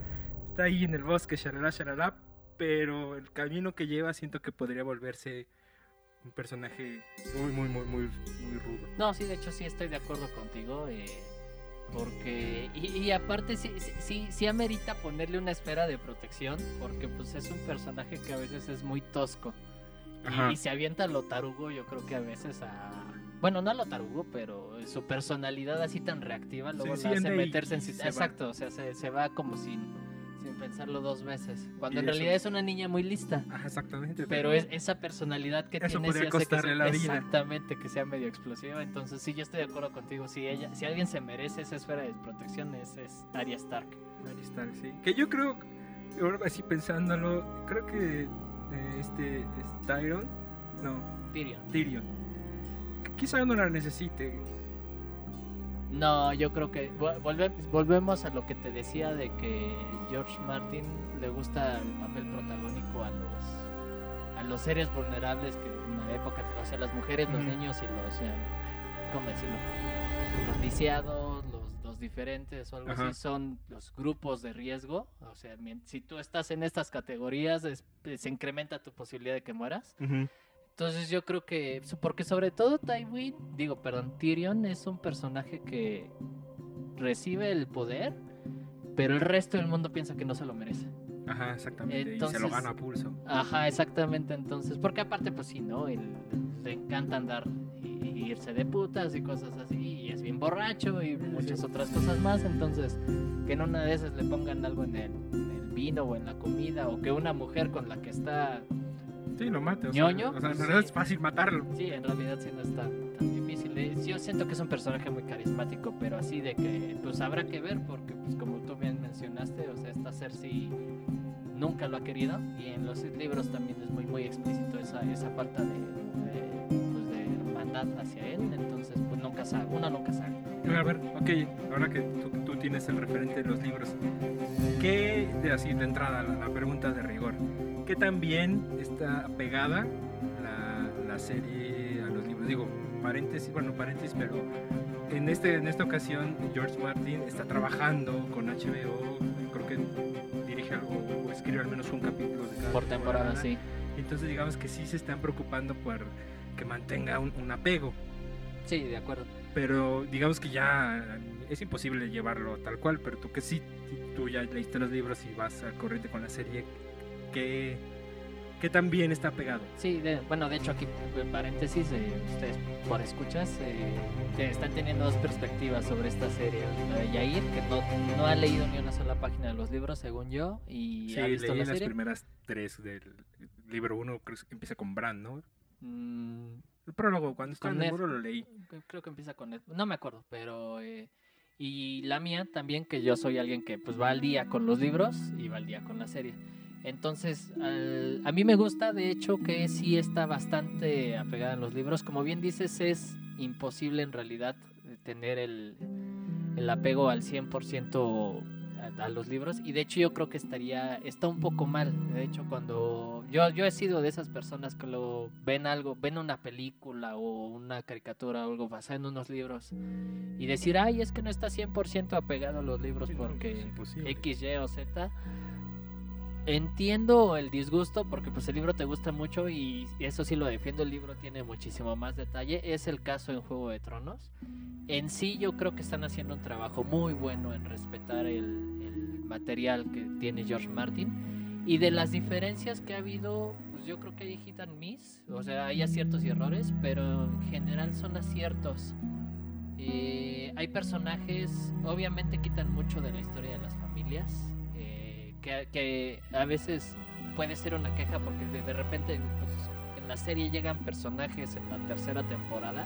está ahí en el bosque, shalala, shalala, pero el camino que lleva siento que podría volverse un personaje muy, muy, muy, muy, muy rudo. No, sí, de hecho sí estoy de acuerdo contigo. Eh, porque, y, aparte sí, sí, sí amerita ponerle una esfera de protección, porque pues es un personaje que a veces es muy tosco. Y, se avienta lo tarugo, yo creo que a veces a... Bueno, no a lo tarugo, pero su personalidad así tan reactiva luego hace meterse en... Exacto, o sea, se, se va como sin sin pensarlo dos veces. Cuando en realidad es una niña muy lista. exactamente. Pero, es esa personalidad que eso tiene. Podría costarle la vida. Exactamente, que sea medio explosiva. Entonces, sí, yo estoy de acuerdo contigo. Si ella, si alguien se merece esa esfera de protección, es, es Arya Stark. Arya Stark, sí. Que yo creo, ahora así pensándolo, creo que eh, este es Tyron. No. Tyrion. Tyrion. Quizá no la necesite no, yo creo que volvemos a lo que te decía de que George Martin le gusta el papel protagónico a los a los seres vulnerables que en una época, o sea, las mujeres, los niños y los, eh, ¿cómo decirlo? Los lisiados, los, diferentes o algo así, son los grupos de riesgo. O sea, si tú estás en estas categorías, se incrementa tu posibilidad de que mueras. Entonces yo creo que, porque sobre todo Tywin, digo, perdón, Tyrion es un personaje que recibe el poder, pero el resto del mundo piensa que no se lo merece. Ajá, exactamente. y se lo gana a pulso. Ajá, exactamente. Entonces, porque aparte, pues sí, ¿no? le encanta andar y, irse de putas y cosas así. Y es bien borracho y muchas otras cosas más. Entonces, que en una de esas le pongan algo en el, en el vino o en la comida. O que una mujer con la que está Sí, lo mate. O Sea, en realidad es fácil matarlo. Sí, en realidad sí no está tan difícil. Eh, yo siento que es un personaje muy carismático, pero así de que pues habrá que ver porque pues como tú bien mencionaste, o sea, esta Cersei nunca lo ha querido y en los libros también es muy muy explícito esa, esa falta de, pues, de hermandad hacia él, entonces pues nunca sabe, uno nunca sabe. A ver, ok, ahora que tú, tienes el referente de los libros, ¿qué, de así de entrada, la pregunta de rigor, qué tan bien está pegada la, serie a los libros. Digo, paréntesis, bueno, paréntesis, pero en, este, en esta ocasión George Martin está trabajando con HBO, creo que dirige algo o escribe al menos un capítulo de cada Por temporada, sí. Entonces digamos que sí se están preocupando por que mantenga un, apego. Sí, de acuerdo. Pero digamos que ya es imposible llevarlo tal cual, pero tú que sí, tú ya leíste los libros y vas al corriente con la serie, ¿qué, qué tan bien está pegado? Sí, de- bueno, de hecho aquí en paréntesis, eh, ustedes por escuchas eh, están teniendo dos perspectivas sobre esta serie. La de Yair, que no, no ha leído ni una sola página de los libros, según yo, y Sí, ha visto leí la las serie. primeras tres del libro uno, creo que empieza con Bran, ¿no? Mm, El prólogo, cuando estaba en el muro lo leí. Cre- creo que empieza con él. No me acuerdo, pero... eh, y la mía también, que yo soy alguien que pues va al día con los libros y va al día con la serie. Entonces, al- a mí me gusta, de hecho, que sí está bastante apegada en los libros. Como bien dices, es imposible en realidad tener el, el apego al 100% a, a los libros. Y de hecho yo creo que estaría, está un poco mal. De hecho, cuando yo, yo he sido de esas personas que lo ven algo, ven una película o una caricatura o algo basada en unos libros y decir, ay, es que no está 100% apegado a los libros Sí, no, porque es imposible. X, Y o Z. Entiendo el disgusto porque pues el libro te gusta mucho y eso sí lo defiendo, el libro tiene muchísimo más detalle. Es el caso en Juego de Tronos. En sí yo creo que están haciendo un trabajo muy bueno en respetar el, el material que tiene George Martin. Y de las diferencias que ha habido, pues yo creo que hay hit and miss. O sea, hay aciertos y errores, pero en general son aciertos. Eh, hay personajes, obviamente quitan mucho de la historia de las familias, que, que a veces puede ser una queja porque de, de repente pues, en la serie llegan personajes en la tercera temporada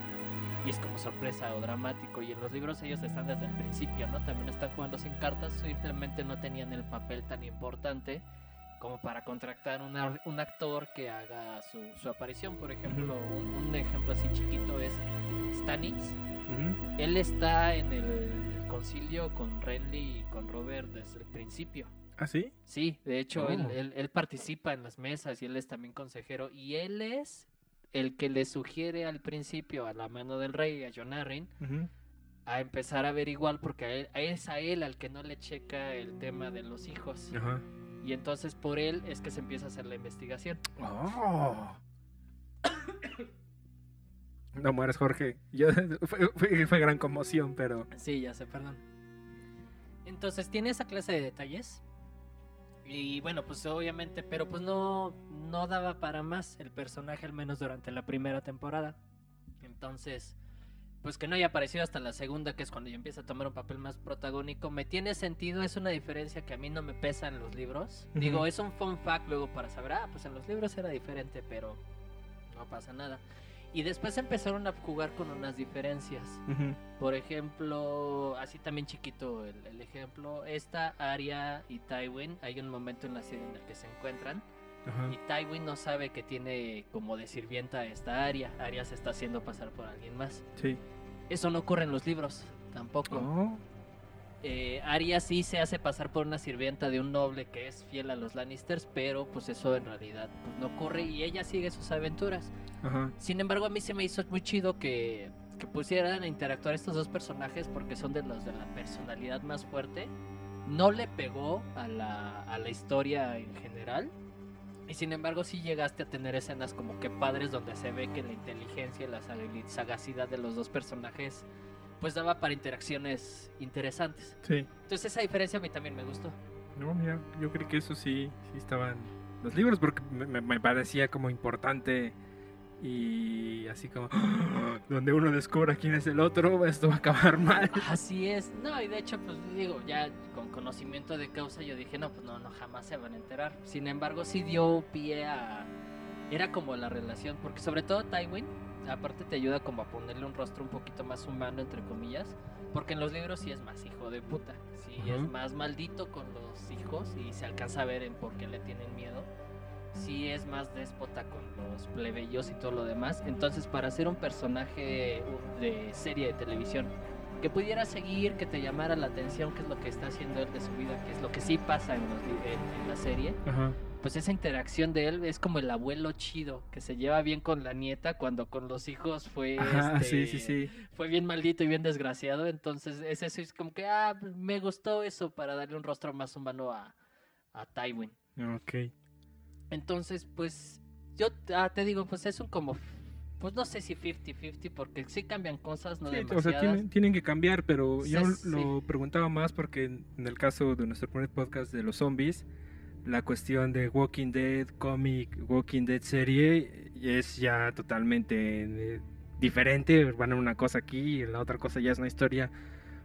y es como sorpresa o dramático y en los libros ellos están desde el principio, ¿no? También están jugando sin cartas, simplemente no tenían el papel tan importante como para contratar una- un actor que haga su, su aparición. Por ejemplo, un, un ejemplo así chiquito es Stannis. Él está en el concilio con Renly y con Robert desde el principio. ¿Ah, sí? Sí, de hecho, él, Oh. él- él participa en las mesas y él es también consejero. Y él es el que le sugiere al principio a la mano del rey, a Jon Arryn, a empezar a ver igual, porque a él- a es a él al que no le checa el tema de los hijos. Ajá. Y entonces por él es que se empieza a hacer la investigación. Oh. [coughs] No mueres, Jorge. Yo, [laughs] fue, fue- fue gran conmoción, pero... Sí, ya sé, perdón. Entonces tiene esa clase de detalles. Y bueno, pues obviamente, pero pues no, no daba para más el personaje, al menos durante la primera temporada. Entonces, pues que no haya aparecido hasta la segunda, que es cuando ya empieza a tomar un papel más protagónico, me tiene sentido, es una diferencia que a mí no me pesa en los libros. Digo, es un fun fact luego para saber, ah, pues en los libros era diferente, pero no pasa nada. Y después empezaron a jugar con unas diferencias. Por ejemplo, así también chiquito el, el ejemplo, esta Arya y Tywin, hay un momento en la serie en el que se encuentran y Tywin no sabe que tiene como de sirvienta a esta Arya, Arya se está haciendo pasar por alguien más. Sí. Eso no ocurre en los libros, tampoco. Oh. Eh, Arya sí se hace pasar por una sirvienta de un noble que es fiel a los Lannisters, pero pues eso en realidad pues, no ocurre y ella sigue sus aventuras. Ajá. Sin embargo, a mí se me hizo muy chido que, que pusieran a interactuar estos dos personajes porque son de los de la personalidad más fuerte. No le pegó a la, a la historia en general. Y sin embargo, sí llegaste a tener escenas como que padres donde se ve que la inteligencia y la sagacidad de los dos personajes pues daba para interacciones interesantes. Sí. Entonces esa diferencia a mí también me gustó. No, mira, yo creí que eso sí, sí estaban los libros porque me, me- me parecía como importante y así como [gasps] donde uno descubra quién es el otro, esto va a acabar mal. Así es. No, y de hecho, pues digo, ya con conocimiento de causa yo dije, no, pues no, no, jamás se van a enterar. Sin embargo, sí dio pie a... Era como la relación, porque sobre todo Tywin, aparte te ayuda como a ponerle un rostro un poquito más humano, entre comillas, porque en los libros sí es más hijo de puta, sí es más maldito con los hijos y se alcanza a ver en por qué le tienen miedo. Sí es más déspota con los plebeyos y todo lo demás. Entonces, para ser un personaje de serie de televisión que pudiera seguir, que te llamara la atención, qué es lo que está haciendo él de su vida, qué es lo que sí pasa en, los li- en- en la serie. Pues esa interacción de él es como el abuelo chido, que se lleva bien con la nieta cuando con los hijos fue, Ajá, este, sí, sí, sí. fue bien maldito y bien desgraciado, entonces es eso, es como que, ah, me gustó eso para darle un rostro más humano a, a Tywin. Ok. Entonces, pues, yo ah, te digo, pues es un como pues no sé si 50-50, porque sí cambian cosas, no Sí, o demasiadas. sea, tienen, tienen que cambiar, pero yo Sí, lo preguntaba más porque en en el caso de nuestro primer podcast de los zombies, la cuestión de Walking Dead, cómic, Walking Dead serie, es ya totalmente eh, diferente. Van a una cosa aquí y la otra cosa ya es una historia.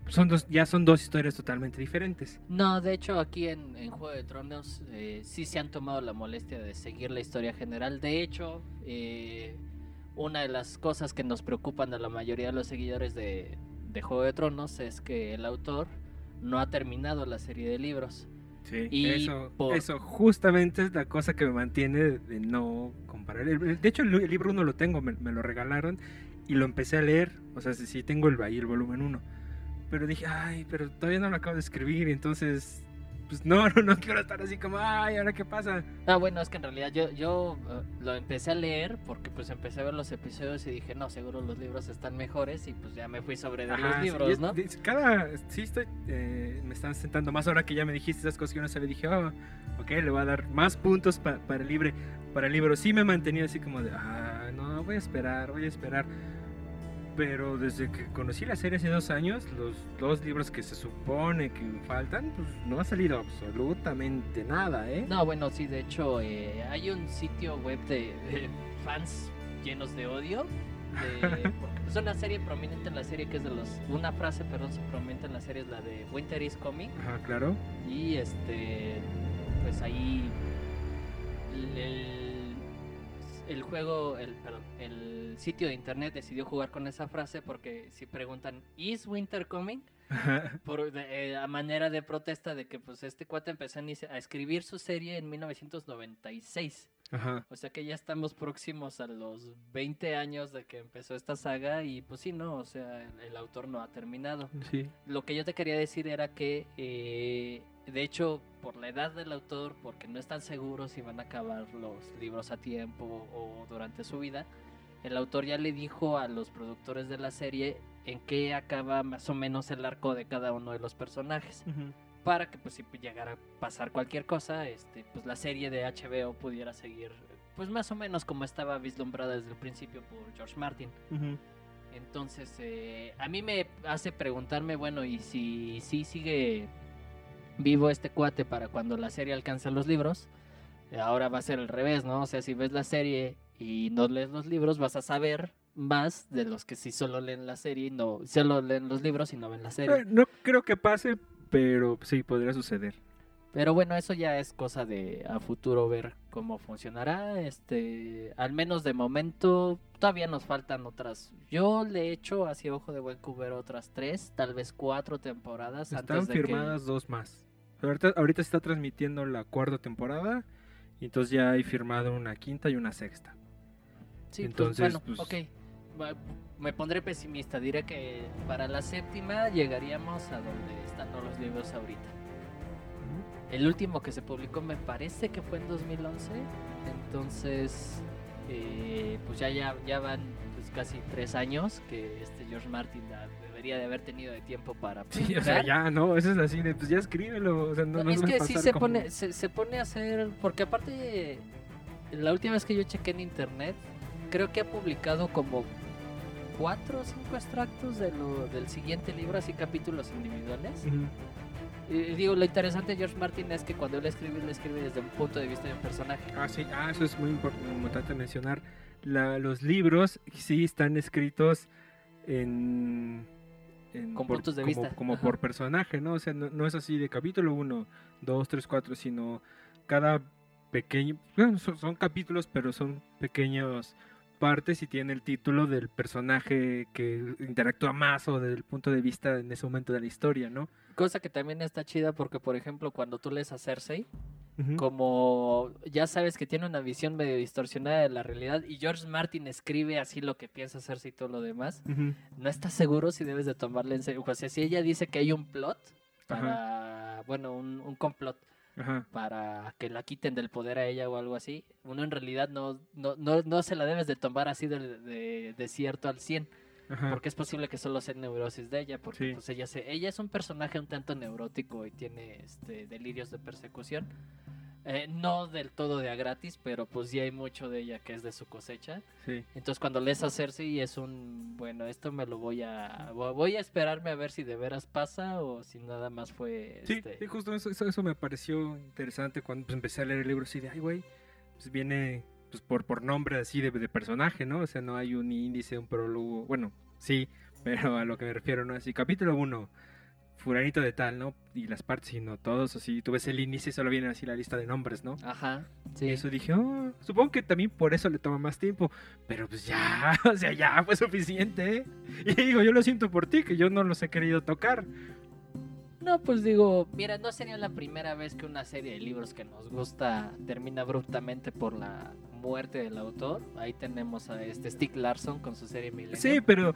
Son dos, ya son dos historias totalmente diferentes. No, de hecho aquí en, Juego de Tronos eh, sí se han tomado la molestia de seguir la historia general. De hecho, eh, una de las cosas que nos preocupan a la mayoría de los seguidores de, de Juego de Tronos es que el autor no ha terminado la serie de libros. Sí, Y eso, por- eso justamente es la cosa que me mantiene de, no comparar. De hecho, el, libro 1 lo tengo, me, me lo regalaron y lo empecé a leer. O sea, sí, sí tengo el, ahí el volumen 1. Pero dije, ay, pero todavía no lo acabo de escribir. Entonces, pues no, [laughs] no, no quiero estar así como, ay, ¿ahora qué pasa? Ah, bueno, es que en realidad yo, yo eh, lo empecé a leer porque pues empecé a ver los episodios y dije, no, seguro los libros están mejores y pues ya me fui sobre de Ajá, los libros, ¿no? de- Cada, sí estoy, eh, me están sentando más ahora que ya me dijiste esas cosas que yo no sabía. Dije, oh, ok, le voy a dar más puntos pa- para el libre, para el libro. Sí me mantenía así como de, ah, no, voy a esperar, voy a esperar. Pero desde que conocí la serie hace dos años, los dos libros que se supone que faltan, pues no ha salido absolutamente nada, ¿eh? No, bueno, sí, de hecho eh, hay un sitio web de, de fans llenos de odio. de- [laughs] es una serie prominente en la serie que es de los... Una frase, perdón, se prominente en la serie es la de Winter is Coming. Ajá, claro. Y este, pues ahí el, el- el juego, el, perdón, el sitio de internet decidió jugar con esa frase porque si preguntan, ¿is winter coming? Por, eh, a manera de protesta de que pues este cuate empezó a escribir su serie en 1996. Ajá. O sea que ya estamos próximos a los 20 años de que empezó esta saga y pues sí, no, o sea, el- el autor no ha terminado Sí. lo que yo te quería decir era que, eh, de hecho, por la edad del autor, porque no están seguros si van a acabar los libros a tiempo o durante su vida, el autor ya le dijo a los productores de la serie en qué acaba más o menos el arco de cada uno de los personajes, para que pues si llegara a pasar cualquier cosa, este, pues la serie de HBO pudiera seguir, pues más o menos como estaba vislumbrada desde el principio por George Martin. Entonces, eh, a mí me hace preguntarme, bueno, y si si sigue vivo este cuate para cuando la serie alcance los libros, ahora va a ser al revés, ¿no? O sea, si ves la serie y no lees los libros, vas a saber más de los que sí solo leen la serie y no solo leen los libros y no ven la serie. Eh, No creo que pase, pero sí, podría suceder. Pero bueno, eso ya es cosa de a futuro ver cómo funcionará. Este, al menos de momento, todavía nos faltan otras. Yo le he hecho hacia Ojo de Buen Cubero otras tres, tal vez cuatro temporadas Están antes de que- firmadas dos más. Ahorita, ahorita se está transmitiendo la cuarta temporada y entonces ya hay firmado una quinta y una sexta. Sí, entonces, pues, pues- bueno, ok. Va- Me pondré pesimista. Diré que para la séptima llegaríamos a donde están los libros ahorita. El último que se publicó me parece que fue en 2011. Entonces, eh, pues ya, ya, ya van pues, casi tres años que este George Martin da- debería de haber tenido de tiempo para Sí, o sea, publicar. ya, no, eso es así, de, pues ya escríbelo. O sea, no, No, es que sí se como- pone, se, se pone a hacer, porque aparte, la última vez que yo chequé en internet, creo que ha publicado como cuatro o cinco extractos de lo, del siguiente libro, así capítulos individuales. Ujú. Y digo, lo interesante de George Martin es que cuando él escribe, él escribe desde un punto de vista de un personaje. Ah, sí, ah, eso es muy impor- importante mencionar. La- los libros sí están escritos en... en Con por- puntos de como, vista. Como Ajá. por personaje, ¿no? O sea, no, no es así de capítulo 1, 2, 3, 4, sino cada pequeño... Bueno, son, son capítulos, pero son pequeños partes y tiene el título del personaje que interactúa más o del punto de vista en ese momento de la historia, ¿no? Cosa que también está chida porque, por ejemplo, cuando tú lees a Cersei, como ya sabes que tiene una visión medio distorsionada de la realidad y George Martin escribe así lo que piensa Cersei y todo lo demás, no estás seguro si debes de tomarle en serio. O sea, si ella dice que hay un plot para, bueno, un, un complot Ajá. para que la quiten del poder a ella o algo así, uno en realidad no, no, no, no se la debes de tomar así de, de, de cierto al 100, Ajá. porque es posible que solo sea neurosis de ella, porque Sí. pues ella, se, ella es un personaje un tanto neurótico y tiene este, delirios de persecución. Eh, no del todo de a gratis, pero pues ya hay mucho de ella que es de su cosecha. Sí. Entonces cuando lees a Cersei es un, bueno, esto me lo voy a, vo- voy a esperarme a ver si de veras pasa o si nada más fue... Sí, este, sí, justo eso, eso, eso me pareció interesante cuando pues, empecé a leer el libro así de, ay, güey, pues viene pues, por, por nombre así de, de personaje, ¿no? O sea, no hay un índice, un prólogo, bueno, sí, pero a lo que me refiero, ¿no? Así, capítulo 1, furanito de tal, ¿no? Y las partes, sino todos así, tú ves el índice y solo viene así la lista de nombres, ¿no? Ajá, Y sí. eso dije, oh, supongo que también por eso le toma más tiempo. Pero pues ya, [laughs] o sea, ya fue suficiente. ¿eh? Y digo, yo lo siento por ti, que yo no los he querido tocar. No, pues digo, mira, no sería la primera vez que una serie de libros que nos gusta termina abruptamente por la muerte del autor. Ahí tenemos a este Stieg Larsson con su serie Millennium. Sí, pero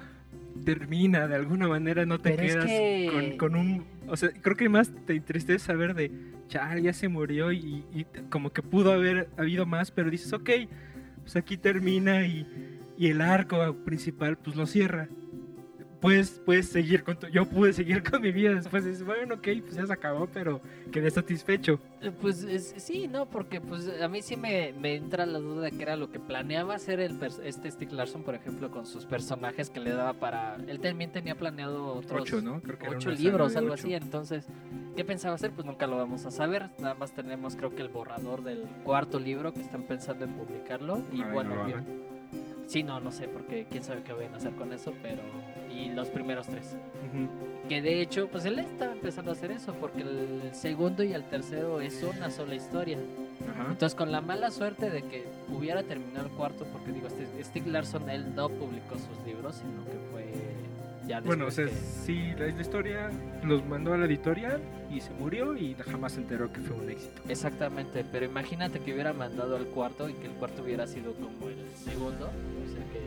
termina de alguna manera, no te Pero es quedas que- con, con un... O sea, creo que más te entristece saber de, chal, ya se murió y, y como que pudo haber habido más, pero dices, ok, pues aquí termina y, y el arco principal pues lo cierra. Puedes, puedes seguir con tu... Yo pude seguir [laughs] con mi vida después. Dices, bueno, ok, pues ya se acabó, pero quedé satisfecho. Eh, Pues es- sí, no, porque pues a mí sí me, me entra la duda de que era lo que planeaba hacer el este Stieg Larsson, por ejemplo, con sus personajes que le daba para... Él también tenía planeado otros... Ocho, ¿no? Creo que ocho libros, algo ocho. así. Entonces, ¿qué pensaba hacer? Pues nunca lo vamos a saber. Nada más tenemos, creo que el borrador del cuarto libro que están pensando en publicarlo. Y bueno, no sí, no, no sé, porque quién sabe qué vayan a hacer con eso, pero. Y los primeros tres. Ujú. Que de hecho, pues él estaba empezando a hacer eso, porque el segundo y el tercero es una sola historia. Ajá. Entonces, con la mala suerte de que hubiera terminado el cuarto, porque digo, este Stieg Larsson, él no publicó sus libros, sino que fue ya después Bueno, o sea, que- sí, la, la historia los mandó a la editorial y se murió y jamás se enteró que fue un éxito. Exactamente, pero imagínate que hubiera mandado al cuarto y que el cuarto hubiera sido como el segundo.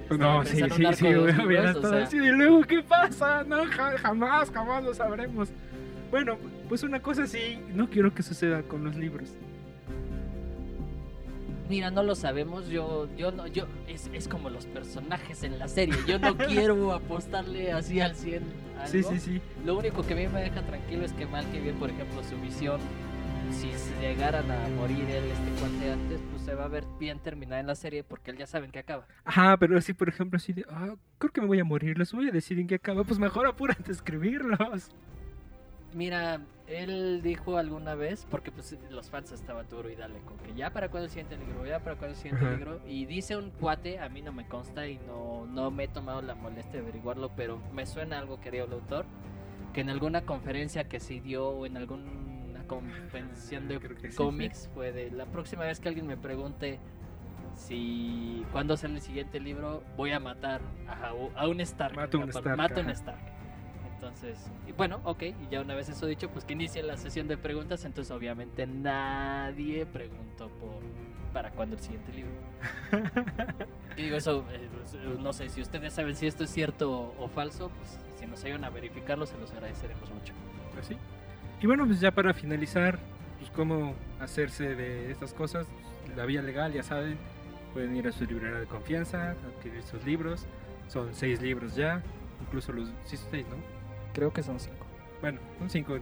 No, sí, sí, sí, hubiera estado así. Y luego, ¿qué pasa? No, ja- jamás, jamás lo sabremos. Bueno, pues una cosa sí, no quiero que suceda con los libros. Mira, no lo sabemos, yo, yo no, yo, es, es como los personajes en la serie, yo no [laughs] quiero apostarle así al 100 a Sí, algo. sí, sí. Lo único que a mí me deja tranquilo es que mal que bien, por ejemplo, su visión, si se llegaran a morir él, este cuate antes, pues se va a ver bien terminada en la serie porque él ya saben que acaba. Ajá, pero así, por ejemplo, así de, ah, creo que me voy a morir, los voy a decir en qué acaba. Pues mejor [laughs] apúrate a escribirlos. Mira, él dijo alguna vez, porque pues los fans estaban duro y dale con que ya para cuando el siguiente libro, ya para cuando el siguiente Ajá. libro. Y dice un cuate, a mí no me consta y no, no me he tomado la molestia de averiguarlo, pero me suena algo que dio el autor, que en alguna conferencia que se dio o en alguna convención de que sí, cómics fue de la próxima vez que alguien me pregunte si cuándo sale el siguiente libro, voy a matar a, a un Stark. Mato un Stark, mato un. Stark. Entonces, y bueno, ok, y ya una vez eso dicho, pues que inicie la sesión de preguntas, entonces obviamente nadie preguntó por para cuándo el siguiente libro. Y [laughs] digo eso, eh, no sé, si ustedes saben si esto es cierto o, o falso, pues si nos ayudan a verificarlo se los agradeceremos mucho. Pues sí. Y bueno, pues ya para finalizar, pues cómo hacerse de estas cosas, la vía legal, ya saben, pueden ir a su librería de confianza, adquirir sus libros, son seis libros ya, incluso los, sí, seis, ¿no? Creo que son cinco. Bueno, son cinco,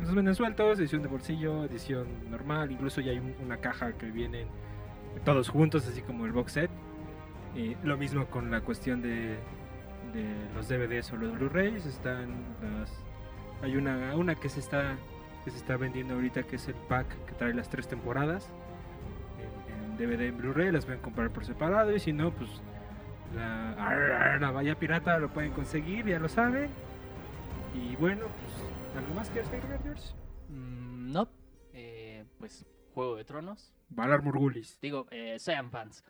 los venden sueltos, edición de bolsillo, edición normal, incluso ya hay un- una caja que vienen todos juntos, así como el box set. Y lo mismo con la cuestión de, de los DVDs o los Blu-rays, están las hay una una que se está que se está vendiendo ahorita que es el pack que trae las tres temporadas en, en DVD en Blu-ray, las pueden comprar por separado y si no pues la, ar, ar, la valla pirata lo pueden conseguir, ya lo saben. Y bueno, pues algo más que agregar, George. Mm, no, eh, pues Juego de Tronos. Valar Morgulis. Digo, eh, sean fans.